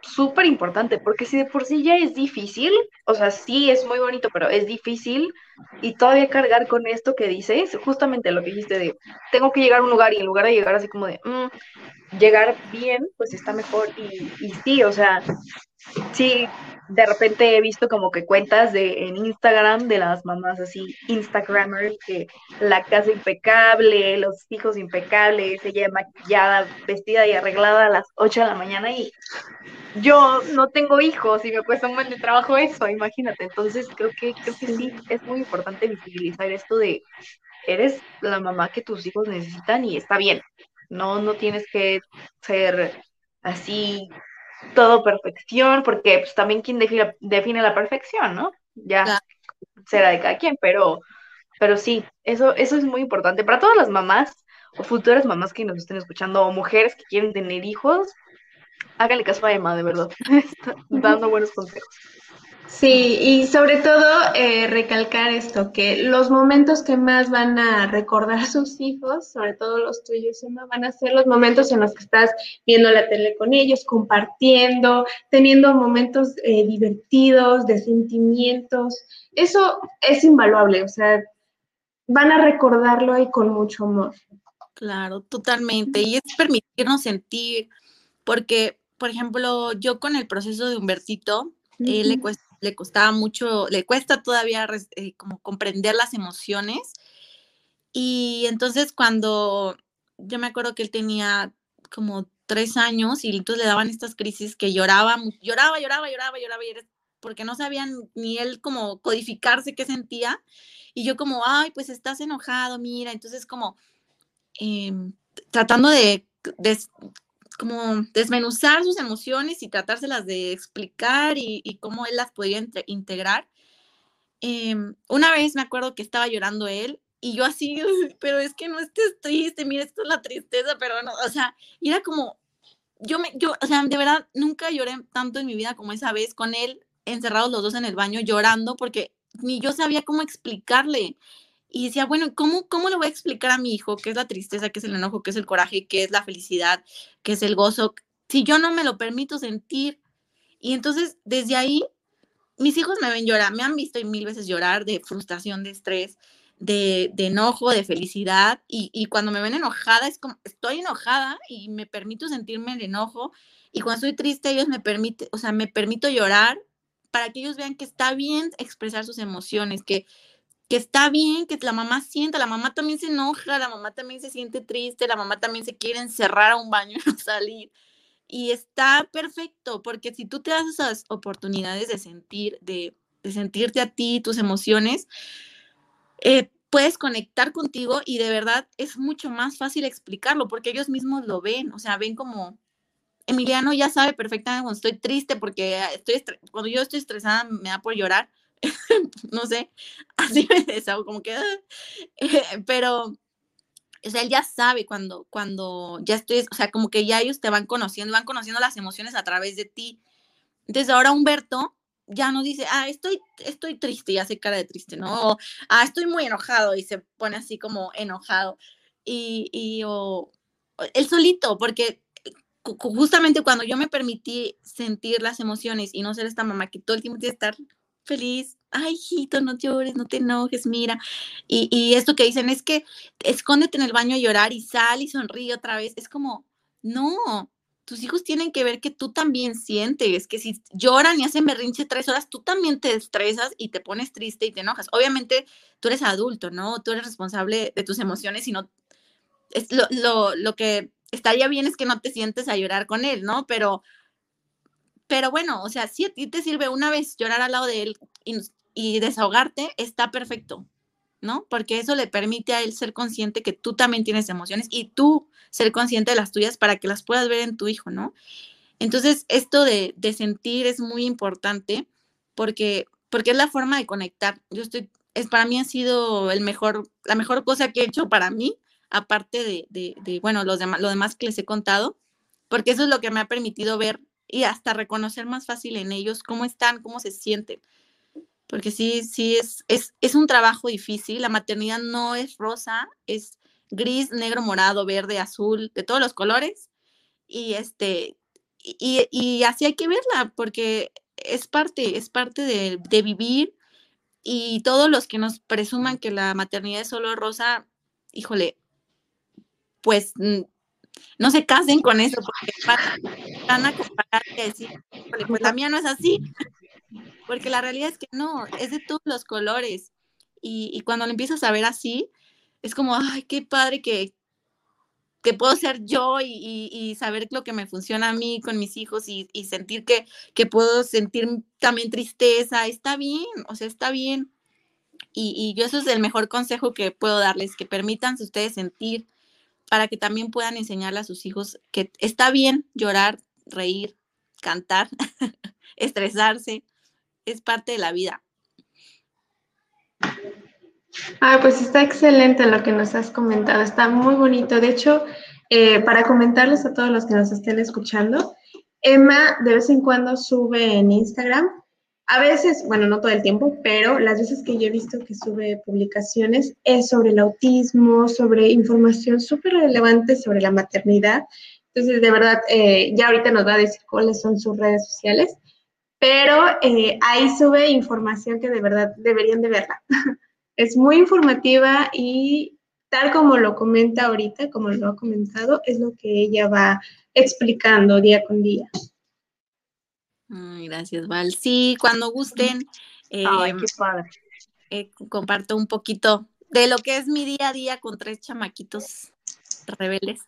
súper importante, porque si de por sí ya es difícil, o sea, sí es muy bonito, pero es difícil y todavía cargar con esto que dices, justamente lo que dijiste de, tengo que llegar a un lugar y en lugar de llegar así como de, mm, llegar bien, pues está mejor y, y sí, o sea, sí, de repente he visto como que cuentas de en Instagram de las mamás así, Instagramers, que la casa impecable, los hijos impecables, ella maquillada, vestida y arreglada a las 8 de la mañana y yo no tengo hijos y me cuesta un buen de trabajo eso, imagínate. Entonces creo que, creo que sí, es muy importante visibilizar esto de eres la mamá que tus hijos necesitan y está bien. No, no tienes que ser así todo perfección, porque pues también quien define, define la perfección, ¿no? Ya será de cada quien, pero, pero sí, eso, eso es muy importante. Para todas las mamás o futuras mamás que nos estén escuchando, o mujeres que quieren tener hijos, háganle caso a Emma, de verdad, está dando buenos consejos. Sí, y sobre todo eh, recalcar esto, que los momentos que más van a recordar sus hijos, sobre todo los tuyos, Emma, van a ser los momentos en los que estás viendo la tele con ellos, compartiendo, teniendo momentos eh, divertidos, de sentimientos. Eso es invaluable, o sea, van a recordarlo y con mucho amor. Claro, totalmente. Y es permitirnos sentir, porque, por ejemplo, yo con el proceso de Humbertito, eh, le cuesta le costaba mucho, le cuesta todavía eh, como comprender las emociones. Y entonces cuando yo me acuerdo que él tenía como tres años y entonces le daban estas crisis que lloraba, lloraba, lloraba, lloraba, lloraba, porque no sabían ni él como codificarse qué sentía. Y yo como, ay, pues estás enojado, mira, entonces como em, tratando de, como desmenuzar sus emociones y tratárselas de explicar y, cómo él las podía integrar. Em, una vez me acuerdo que estaba llorando él y yo así, pero es que no estés triste, mira, esto es la tristeza, pero no, o sea, era como, yo me, yo, o sea, de verdad, nunca lloré tanto en mi vida como esa vez con él, encerrados los dos en el baño, llorando, porque ni yo sabía cómo explicarle. Y decía, bueno, ¿cómo, ¿cómo le voy a explicar a mi hijo qué es la tristeza, qué es el enojo, qué es el coraje, qué es la felicidad, qué es el gozo, si yo no me lo permito sentir? Y entonces, desde ahí, mis hijos me ven llorar, me han visto mil veces llorar de frustración, de estrés, de, de enojo, de felicidad. Y, y, cuando me ven enojada, es como, estoy enojada y me permito sentirme el enojo. Y cuando estoy triste, ellos me permiten, o sea, me permito llorar para que ellos vean que está bien expresar sus emociones, que que está bien, que la mamá sienta, la mamá también se enoja, la mamá también se siente triste, la mamá también se quiere encerrar a un baño y no salir. Y está perfecto, porque si tú te das esas oportunidades de sentir, de, sentirte a ti, tus emociones, eh, puedes conectar contigo y de verdad es mucho más fácil explicarlo, porque ellos mismos lo ven, o sea, ven como, Emiliano ya sabe perfectamente cuando estoy triste, porque estoy cuando yo estoy estresada me da por llorar, no sé, así me desahogo, como que, ah, pero, o sea, él ya sabe cuando, cuando ya estoy, o sea, como que ya ellos te van conociendo, van conociendo las emociones a través de ti. Entonces ahora Humberto ya no dice, ah, estoy, estoy triste y hace cara de triste, ¿no? Ah, estoy muy enojado y se pone así como enojado. Y, y o, él solito, porque justamente cuando yo me permití sentir las emociones y no ser esta mamá que todo el tiempo tiene que estar feliz, ay, hijito, no llores, no te enojes, mira. Y, y, esto que dicen es que escóndete en el baño a llorar y sal y sonríe otra vez. Es como, no, tus hijos tienen que ver que tú también sientes, que si lloran y hacen berrinche tres horas, tú también te estresas y te pones triste y te enojas. Obviamente tú eres adulto, ¿no? Tú eres responsable de tus emociones y no... Es lo, lo, lo que estaría bien es que no te sientes a llorar con él, ¿no? Pero pero bueno, o sea, si a ti te sirve una vez llorar al lado de él y, desahogarte, está perfecto, ¿no? Porque eso le permite a él ser consciente que tú también tienes emociones y tú ser consciente de las tuyas para que las puedas ver en tu hijo, ¿no? Entonces, esto de, sentir es muy importante porque, porque es la forma de conectar. Yo estoy, es, para mí ha sido el mejor, la mejor cosa que he hecho para mí, aparte de, de, bueno, los demás, lo demás que les he contado, porque eso es lo que me ha permitido ver y hasta reconocer más fácil en ellos cómo están, cómo se sienten. Porque sí, sí, es, es, es un trabajo difícil. La maternidad no es rosa, es gris, negro, morado, verde, azul, de todos los colores. Y este, y, y, así hay que verla, porque es parte, es parte de, de, vivir. Y todos los que nos presuman que la maternidad es solo rosa, híjole, pues no se casen con eso porque van a comparar y decir, pues la mía no es así, porque la realidad es que no, es de todos los colores. Y, cuando lo empiezas a ver así, es como, ay, qué padre que, que puedo ser yo y, saber lo que me funciona a mí con mis hijos y, sentir que, que, puedo sentir también tristeza. Está bien, o sea, está bien. Y, y yo eso es el mejor consejo que puedo darles, que permitan ustedes sentir para que también puedan enseñarle a sus hijos que está bien llorar, reír, cantar, estresarse, es parte de la vida. Ah, pues está excelente lo que nos has comentado, está muy bonito. De hecho, eh, para comentarles a todos los que nos estén escuchando, Emma de vez en cuando sube en Instagram a veces, bueno, no todo el tiempo, pero las veces que yo he visto que sube publicaciones es sobre el autismo, sobre información súper relevante sobre la maternidad. Entonces, de verdad, eh, ya ahorita nos va a decir cuáles son sus redes sociales, pero eh, ahí sube información que de verdad deberían de verla. es muy informativa y tal como lo comenta ahorita, como lo ha comentado, es lo que ella va explicando día con día gracias, Val. Sí, cuando gusten. Ay, qué padre. Eh, comparto un poquito de lo que es mi día a día con tres chamaquitos rebeldes.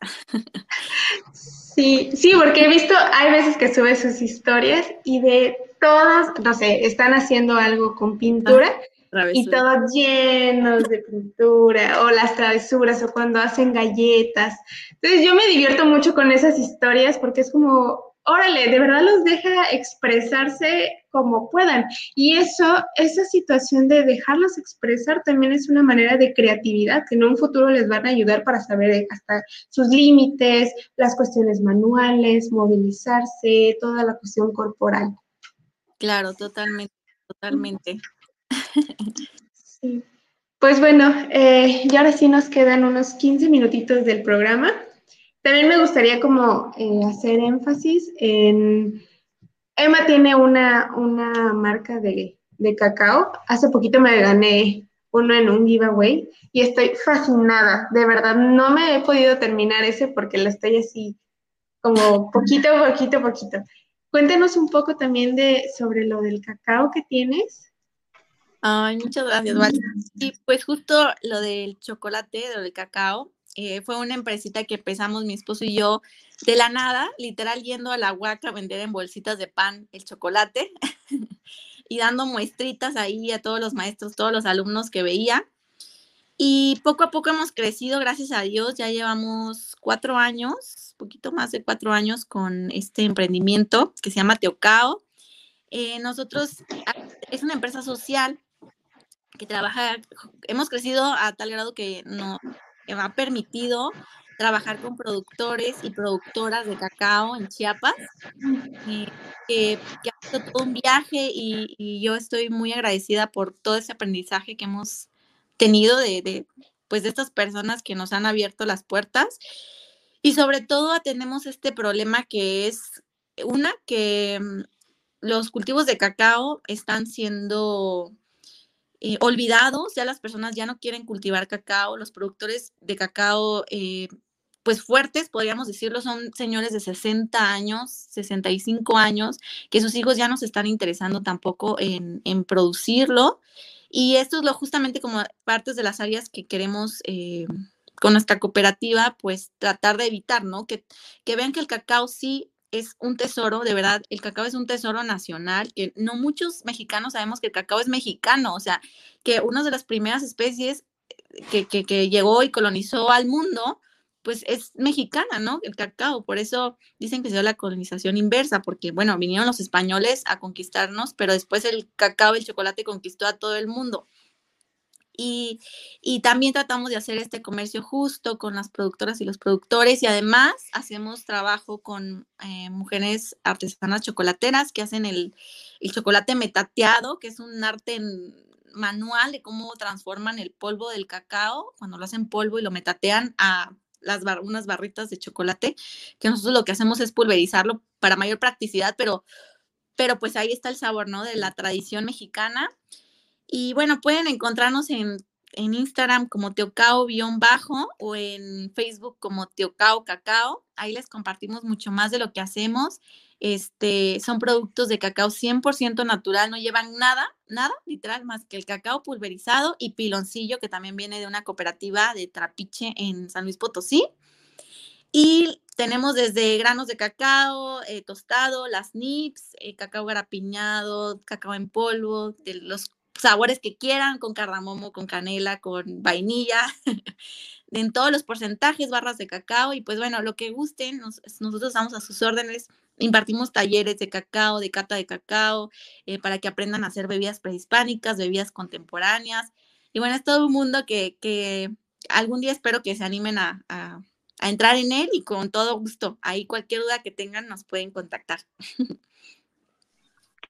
Sí, sí, porque he visto, hay veces que sube sus historias y de todos, no sé, están haciendo algo con pintura ah, y todos llenos de pintura o las travesuras o cuando hacen galletas. Entonces yo me divierto mucho con esas historias porque es como, órale, de verdad los deja expresarse como puedan. Y eso, esa situación de dejarlos expresar también es una manera de creatividad que en un futuro les van a ayudar para saber hasta sus límites, las cuestiones manuales, movilizarse, toda la cuestión corporal. Claro, totalmente, totalmente. Sí. Pues bueno, eh, y ahora sí nos quedan unos 15 minutitos del programa. También me gustaría como eh, hacer énfasis en... Emma tiene una, una marca de, de cacao. Hace poquito me gané uno en un giveaway y estoy fascinada, de verdad. No me he podido terminar ese porque lo estoy así como poquito, poquito, poquito. Cuéntanos un poco también de sobre lo del cacao que tienes. Ay, muchas gracias, Val. Y pues justo lo del chocolate, lo del cacao, eh, fue una empresita que empezamos mi esposo y yo de la nada, literal yendo a la huaca a vender en bolsitas de pan el chocolate y dando muestritas ahí a todos los maestros, todos los alumnos que veía. Y poco a poco hemos crecido, gracias a Dios, ya llevamos cuatro años, poquito más de cuatro años con este emprendimiento que se llama Teocao. Eh, nosotros, es una empresa social que trabaja, hemos crecido a tal grado que no, ha permitido trabajar con productores y productoras de cacao en Chiapas, eh, que, ha sido todo un viaje y, yo estoy muy agradecida por todo ese aprendizaje que hemos tenido de, pues de estas personas que nos han abierto las puertas. Y sobre todo atendemos este problema que es una que mm, los cultivos de cacao están siendo eh, olvidados, ya las personas ya no quieren cultivar cacao, los productores de cacao, eh, pues fuertes, podríamos decirlo, son señores de 60 años, 65 años, que sus hijos ya no se están interesando tampoco en, producirlo. Y esto es lo justamente como partes de las áreas que queremos eh, con nuestra cooperativa, pues tratar de evitar, ¿no? Que, que vean que el cacao sí es un tesoro, de verdad, el cacao es un tesoro nacional, que no muchos mexicanos sabemos que el cacao es mexicano, o sea, que una de las primeras especies que, que, llegó y colonizó al mundo, pues es mexicana, ¿no? El cacao, por eso dicen que se dio la colonización inversa, porque, bueno, vinieron los españoles a conquistarnos, pero después el cacao, el chocolate conquistó a todo el mundo. Y, también tratamos de hacer este comercio justo con las productoras y los productores y además hacemos trabajo con eh, mujeres artesanas chocolateras que hacen el, chocolate metateado, que es un arte manual de cómo transforman el polvo del cacao cuando lo hacen polvo y lo metatean a las unas barritas de chocolate, que nosotros lo que hacemos es pulverizarlo para mayor practicidad, pero, pero pues ahí está el sabor, ¿no? De la tradición mexicana y bueno, pueden encontrarnos en, Instagram como Teocao-bajo o en Facebook como Teocao Cacao. Ahí les compartimos mucho más de lo que hacemos. Este, son productos de cacao 100% natural, no llevan nada, nada, literal, más que el cacao pulverizado y piloncillo, que también viene de una cooperativa de Trapiche en San Luis Potosí. Y tenemos desde granos de cacao, eh, tostado, las nips, eh, cacao garapiñado, cacao en polvo, de los sabores que quieran, con cardamomo, con canela, con vainilla, en todos los porcentajes, barras de cacao y pues bueno, lo que gusten, nosotros estamos a sus órdenes, impartimos talleres de cacao, de cata de cacao, eh, para que aprendan a hacer bebidas prehispánicas, bebidas contemporáneas y bueno, es todo un mundo que, que algún día espero que se animen a, a, a entrar en él y con todo gusto, ahí cualquier duda que tengan nos pueden contactar.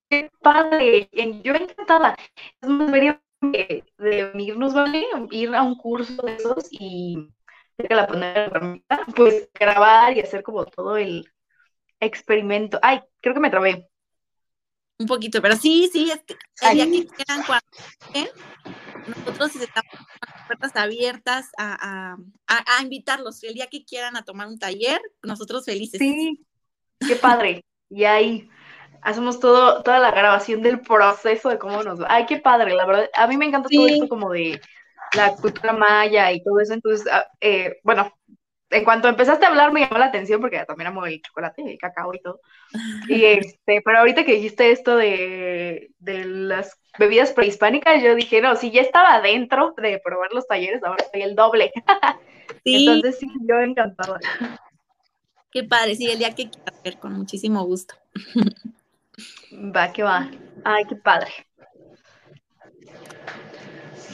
qué padre, yo encantada. Es más, debería de, de irnos, ¿vale? Ir a un curso de esos y que la poner pues grabar y hacer como todo el experimento. Ay, creo que me trabé. Un poquito, pero sí, sí, este, el día que quieran, cuando nosotros estamos con puertas abiertas a, a, a, invitarlos. El día que quieran a tomar un taller, nosotros felices. Sí, qué padre. Y ahí hacemos todo, toda la grabación del proceso de cómo nos va. Ay, qué padre, la verdad. A mí me encanta todo esto como de la cultura maya y todo eso. Entonces, ah, eh, bueno, en cuanto empezaste a hablar me llamó la atención porque también amo el chocolate, el cacao y todo. Y este, pero ahorita que dijiste esto de, de las bebidas prehispánicas, yo dije, no, si ya estaba dentro de probar los talleres, ahora soy el doble. Entonces sí, yo encantada. Qué padre, sí, el día que quieras ver, con muchísimo gusto. Va, que va. Ay, qué padre.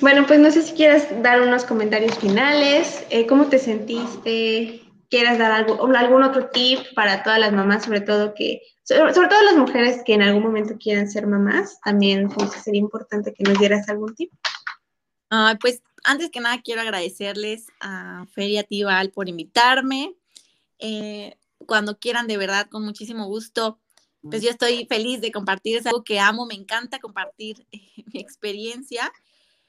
Bueno, pues no sé si quieras dar unos comentarios finales. Eh, ¿Cómo te sentiste? ¿Quieras dar algo, algún otro tip para todas las mamás, sobre todo que, sobre, todo las mujeres que en algún momento quieran ser mamás? También pues, sería importante que nos dieras algún tip. pues antes que nada quiero agradecerles a Feria Tibal por invitarme. Eh, cuando quieran, de verdad, con muchísimo gusto. Pues yo estoy feliz de compartir, es algo que amo, me encanta compartir mi experiencia.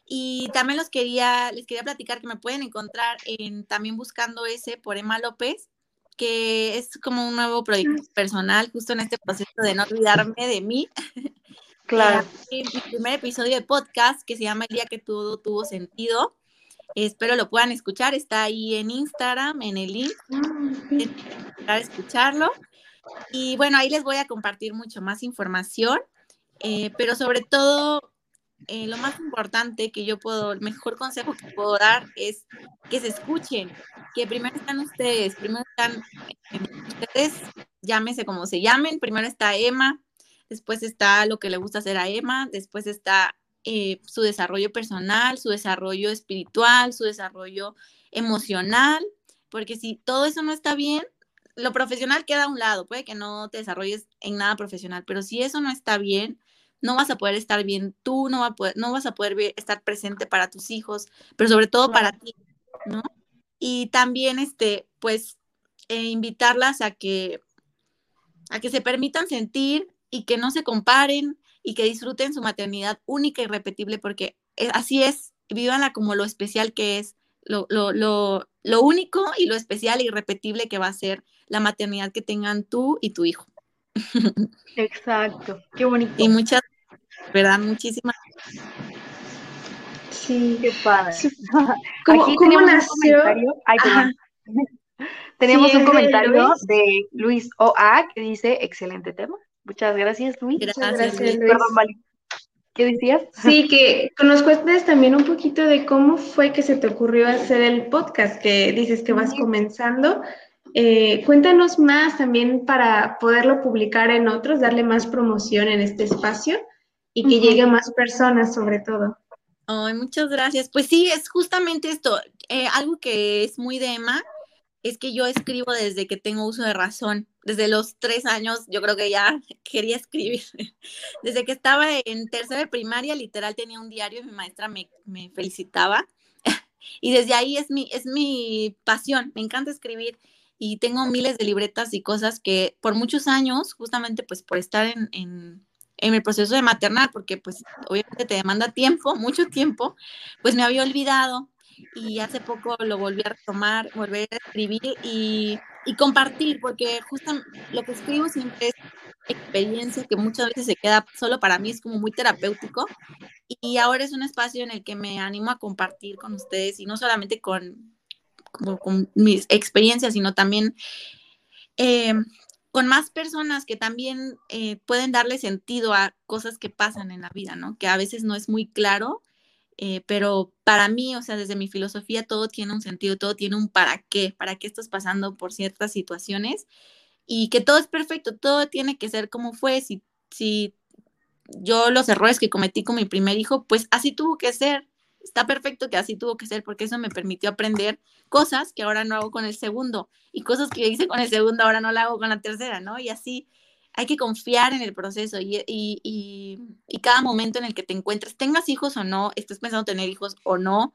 Y también los quería, les quería platicar que me pueden encontrar en También Buscando Ese por Emma López, que es como un nuevo proyecto personal, justo en este proceso de no olvidarme de mí. Claro. mi primer episodio de podcast que se llama El día que todo tuvo sentido. Espero lo puedan escuchar, está ahí en Instagram, en el link, para escucharlo. Y bueno, ahí les voy a compartir mucho más información, eh, pero sobre todo, eh, lo más importante que yo puedo, el mejor consejo que puedo dar es que se escuchen, que primero están ustedes, primero están ustedes, llámese como se llamen, primero está Emma, después está lo que le gusta hacer a Emma, después está eh, su desarrollo personal, su desarrollo espiritual, su desarrollo emocional, porque si todo eso no está bien, lo profesional queda a un lado, puede que no te desarrolles en nada profesional, pero si eso no está bien, no vas a poder estar bien tú, no, va a poder, no vas a poder estar presente para tus hijos, pero sobre todo para ti, ¿no? Y también, este, pues, eh, invitarlas a que, a que se permitan sentir y que no se comparen, y que disfruten su maternidad única y repetible porque así es, vivanla como lo especial que es, lo, lo, lo, lo único y lo especial e irrepetible que va a ser la maternidad que tengan tú y tu hijo. Exacto, qué bonito. Y muchas, ¿verdad? Muchísimas. Sí, qué padre. ¿Cómo, Aquí ¿cómo nació? tenemos un comentario de Luis O.A. que dice, excelente tema. Muchas gracias, Luis. Gracias, Luis. Perdón, ¿Qué decías? Sí, que nos cuentes también un poquito de cómo fue que se te ocurrió hacer el podcast, que dices que vas comenzando. Eh, cuéntanos más también para poderlo publicar en otros, darle más promoción en este espacio y que llegue a más personas sobre todo. Ay, muchas gracias. Pues sí, es justamente esto, eh, algo que es muy de Emma, es que yo escribo desde que tengo uso de razón. Desde los tres años yo creo que ya quería escribir. Desde que estaba en tercera de primaria, literal tenía un diario y mi maestra me, me felicitaba. Y desde ahí es mi, es mi pasión, me encanta escribir y tengo miles de libretas y cosas que por muchos años, justamente pues por estar en, en, en el proceso de maternar, porque pues obviamente te demanda tiempo, mucho tiempo, pues me había olvidado y hace poco lo volví a retomar, volver a escribir y, y compartir, porque justo lo que escribo siempre es experiencia que muchas veces se queda solo para mí, es como muy terapéutico y ahora es un espacio en el que me animo a compartir con ustedes y no solamente con, con mis experiencias, sino también eh, con más personas que también eh, pueden darle sentido a cosas que pasan en la vida, ¿no? Que a veces no es muy claro eh, pero para mí, o sea, desde mi filosofía, todo tiene un sentido, todo tiene un para qué, para qué estás pasando por ciertas situaciones y que todo es perfecto, todo tiene que ser como fue. Si, si yo los errores que cometí con mi primer hijo, pues así tuvo que ser. Está perfecto que así tuvo que ser porque eso me permitió aprender cosas que ahora no hago con el segundo y cosas que hice con el segundo ahora no la hago con la tercera, ¿no? Y así hay que confiar en el proceso y, y, y, cada momento en el que te encuentres, tengas hijos o no, estés pensando tener hijos o no,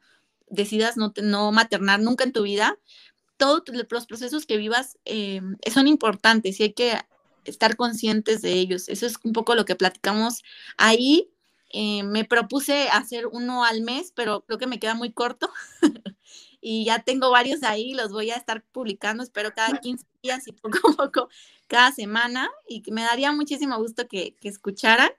decidas no, no maternar nunca en tu vida, todos los procesos que vivas eh, son importantes y hay que estar conscientes de ellos. Eso es un poco lo que platicamos ahí. Eh, me propuse hacer uno al mes, pero creo que me queda muy corto. y ya tengo varios ahí, los voy a estar publicando, espero cada 15 días y poco a poco cada semana y me daría muchísimo gusto que, que escucharan.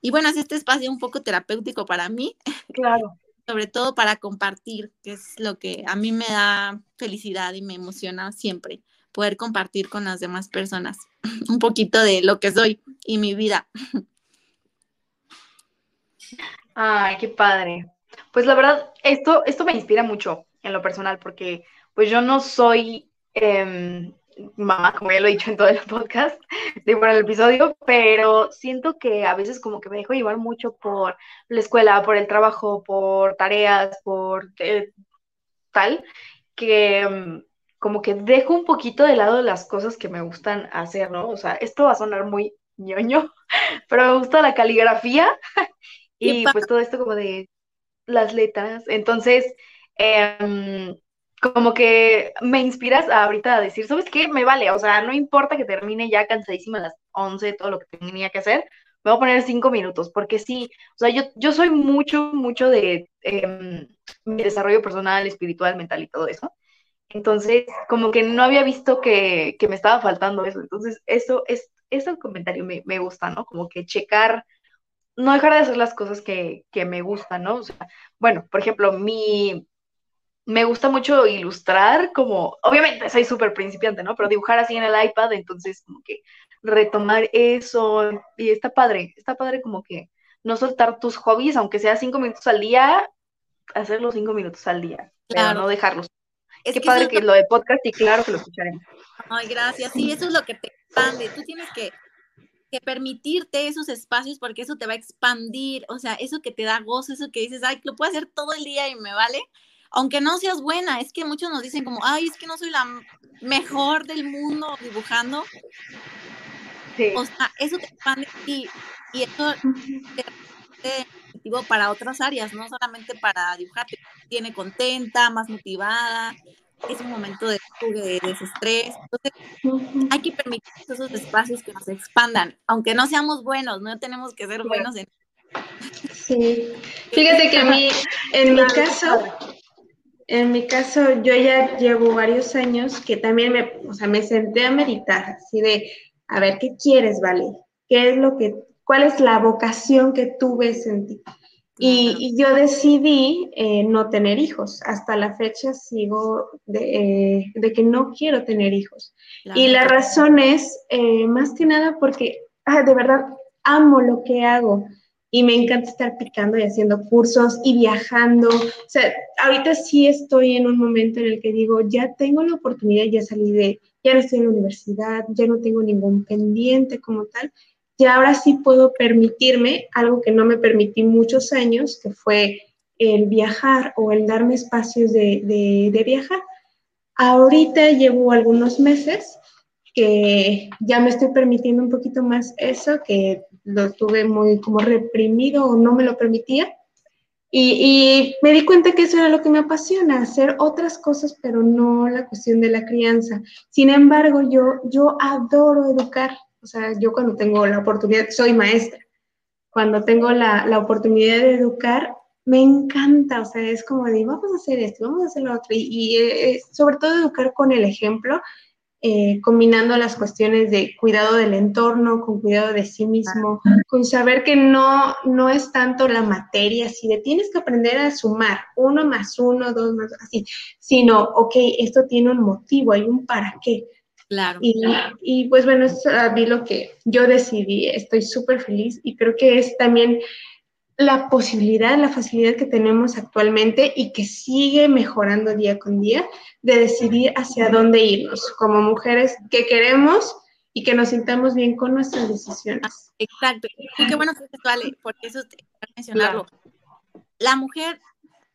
Y bueno, es este espacio un poco terapéutico para mí. Claro. sobre todo para compartir, que es lo que a mí me da felicidad y me emociona siempre, poder compartir con las demás personas un poquito de lo que soy y mi vida. Ay, qué padre. Pues la verdad, esto, esto me inspira mucho en lo personal, porque pues yo no soy em, mamá, como ya lo he dicho en todo el podcast, de por el episodio, pero siento que a veces como que me dejo llevar mucho por la escuela, por el trabajo, por tareas, por eh, tal, que em, como que dejo un poquito de lado las cosas que me gustan hacer, ¿no? O sea, esto va a sonar muy ñoño, pero me gusta la caligrafía y pues todo esto como de las letras. Entonces, em, como que me inspiras a ahorita a decir, ¿sabes qué? Me vale, o sea, no importa que termine ya cansadísima a las 11, todo lo que tenía que hacer, me voy a poner cinco minutos, porque sí, o sea, yo, yo soy mucho, mucho de em, mi desarrollo personal, espiritual, mental y todo eso. Entonces, como que no había visto que, que me estaba faltando eso. Entonces, eso es, ese comentario me, me gusta, ¿no? Como que checar no dejar de hacer las cosas que, me gustan, ¿no? O sea, bueno, por ejemplo, mi, me gusta mucho ilustrar, como, obviamente soy súper principiante, ¿no? Pero dibujar así en el iPad, entonces como que retomar eso, y está padre, está padre como que no soltar tus hobbies, aunque sea cinco minutos al día, hacerlos cinco minutos al día, pero no dejarlos. Es Qué padre que lo de podcast y claro que lo escucharemos. Ay, gracias. Sí, eso es lo que te expande. Tú tienes que que permitirte esos espacios porque eso te va a expandir, o sea, eso que te da gozo, eso que dices, ay, lo puedo hacer todo el día y me vale, aunque no seas buena, es que muchos nos dicen como, ay, es que no soy la mejor del mundo dibujando. O sea, eso te expande y, y eso te para otras áreas, no solamente para dibujar, te tiene contenta, más motivada, es un momento de, de desestrés. Entonces, hay que permitir esos espacios que nos expandan, aunque no seamos buenos, no tenemos que ser buenos en... Sí, fíjate que a mí, en mi caso, en mi caso, yo ya llevo varios años que también me, o sea, me senté a meditar, así de, a ver, ¿qué quieres, Vale? ¿Qué es lo que, cuál es la vocación que tú ves en ti? Y, yo decidí eh, no tener hijos. Hasta la fecha sigo de, eh, que no quiero tener hijos. y la razón es eh, más que nada porque ah, de verdad amo lo que hago y me encanta estar picando y haciendo cursos y viajando. O sea, ahorita sí estoy en un momento en el que digo, ya tengo la oportunidad, ya salí de, ya no estoy en la universidad, ya no tengo ningún pendiente como tal y ahora sí puedo permitirme algo que no me permití muchos años, que fue el viajar o el darme espacios de, viajar. Ahorita llevo algunos meses que ya me estoy permitiendo un poquito más eso, que lo tuve muy como reprimido o no me lo permitía. Y, y, me di cuenta que eso era lo que me apasiona, hacer otras cosas, pero no la cuestión de la crianza. Sin embargo, yo, yo adoro educar. O sea, yo cuando tengo la oportunidad, soy maestra, cuando tengo la, la oportunidad de educar, me encanta, o sea, es como de, vamos a hacer esto, vamos a hacer lo otro, y, eh, sobre todo educar con el ejemplo, eh, combinando las cuestiones de cuidado del entorno, con cuidado de sí mismo, con saber que no, no es tanto la materia, si de tienes que aprender a sumar uno más uno, dos más, así, sino, ok, esto tiene un motivo, hay un para qué. Claro. Y, pues bueno, eso es lo que yo decidí, estoy súper feliz y creo que es también la posibilidad, la facilidad que tenemos actualmente y que sigue mejorando día con día de decidir hacia dónde irnos como mujeres que queremos y que nos sintamos bien con nuestras decisiones. Exacto. Y qué bueno que vale, porque eso te mencionarlo. La mujer,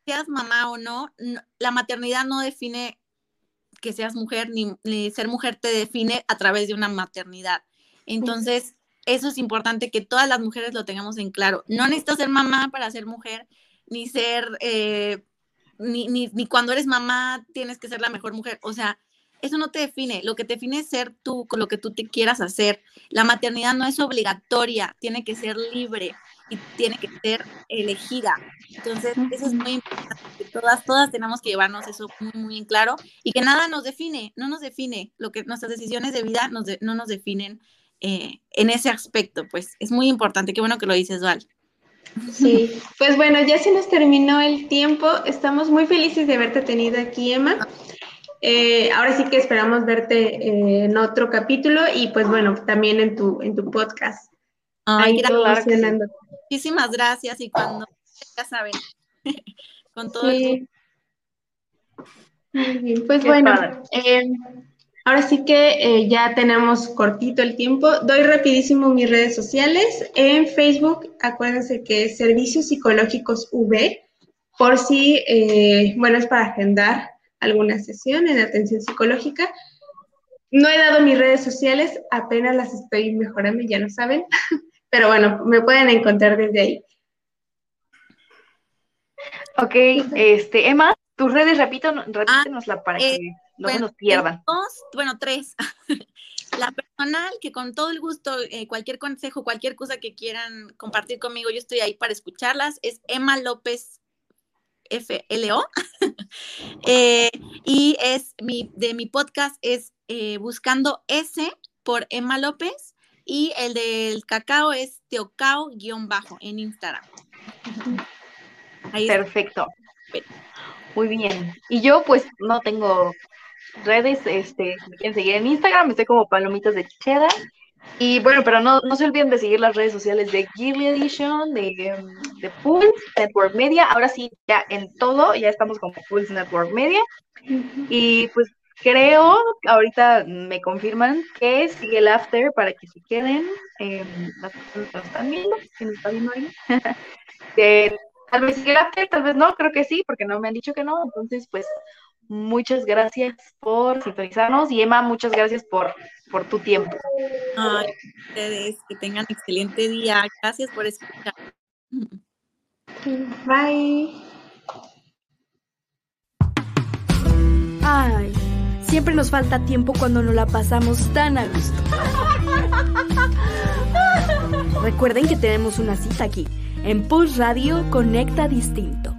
seas mamá o no, la maternidad no define que seas mujer, ni, ser mujer te define a través de una maternidad. Entonces, eso es importante que todas las mujeres lo tengamos en claro. No necesitas ser mamá para ser mujer, ni ser, eh, ni, ni, ni, cuando eres mamá tienes que ser la mejor mujer. O sea, eso no te define. Lo que te define es ser tú, con lo que tú te quieras hacer. La maternidad no es obligatoria, tiene que ser libre y tiene que ser elegida. Entonces, eso es muy importante. Todas, todas tenemos que llevarnos eso muy, muy en claro y que nada nos define, no nos define. Lo que nuestras decisiones de vida no nos definen eh, en ese aspecto. Pues es muy importante. Qué bueno que lo dices, Val. Sí, pues bueno, ya se nos terminó el tiempo. Estamos muy felices de haberte tenido aquí, Emma. Eh, ahora sí que esperamos verte eh, en otro capítulo y pues bueno, también en tu, en tu podcast. Ay, gracias. Muchísimas gracias y cuando ya saben, con todo el... Pues bueno, eh, ahora sí que ya tenemos cortito el tiempo. Doy rapidísimo mis redes sociales. En Facebook, acuérdense que es Servicios Psicológicos V, por si, bueno, es para agendar alguna sesión en atención psicológica. No he dado mis redes sociales, apenas las estoy mejorando, ya no saben, pero bueno, me pueden encontrar desde ahí. Ok, este, Emma, tus redes, repito, repítenosla ah, para eh, que no se nos pierdan. Dos, bueno, tres. La personal, que con todo el gusto, eh, cualquier consejo, cualquier cosa que quieran compartir conmigo, yo estoy ahí para escucharlas, es Emma López FLO. eh, y es mi, de mi podcast es eh, Buscando S por Emma López y el del cacao es teocao-bajo en Instagram. Perfecto. Muy bien. Y yo pues no tengo redes, este, me quieren seguir en Instagram, estoy como palomitas de cheddar. Y bueno, pero no, no se olviden de seguir las redes sociales de Gearly Edition, de, de Pulse Network Media. Ahora sí, ya en todo, ya estamos como Pulse Network Media. Y pues creo, ahorita me confirman que sigue el after para que se queden. Eh, las personas que nos están viendo, que nos están viendo ahí. tal vez sigue el after, tal vez no, creo que sí, porque no me han dicho que no. Entonces, pues muchas gracias por sintonizarnos y Emma, muchas gracias por, por tu tiempo. Ay, ustedes que tengan excelente día. Gracias por escuchar. Bye. Ay, siempre nos falta tiempo cuando nos la pasamos tan a gusto. Recuerden que tenemos una cita aquí, en Pulse Radio Conecta Distinto.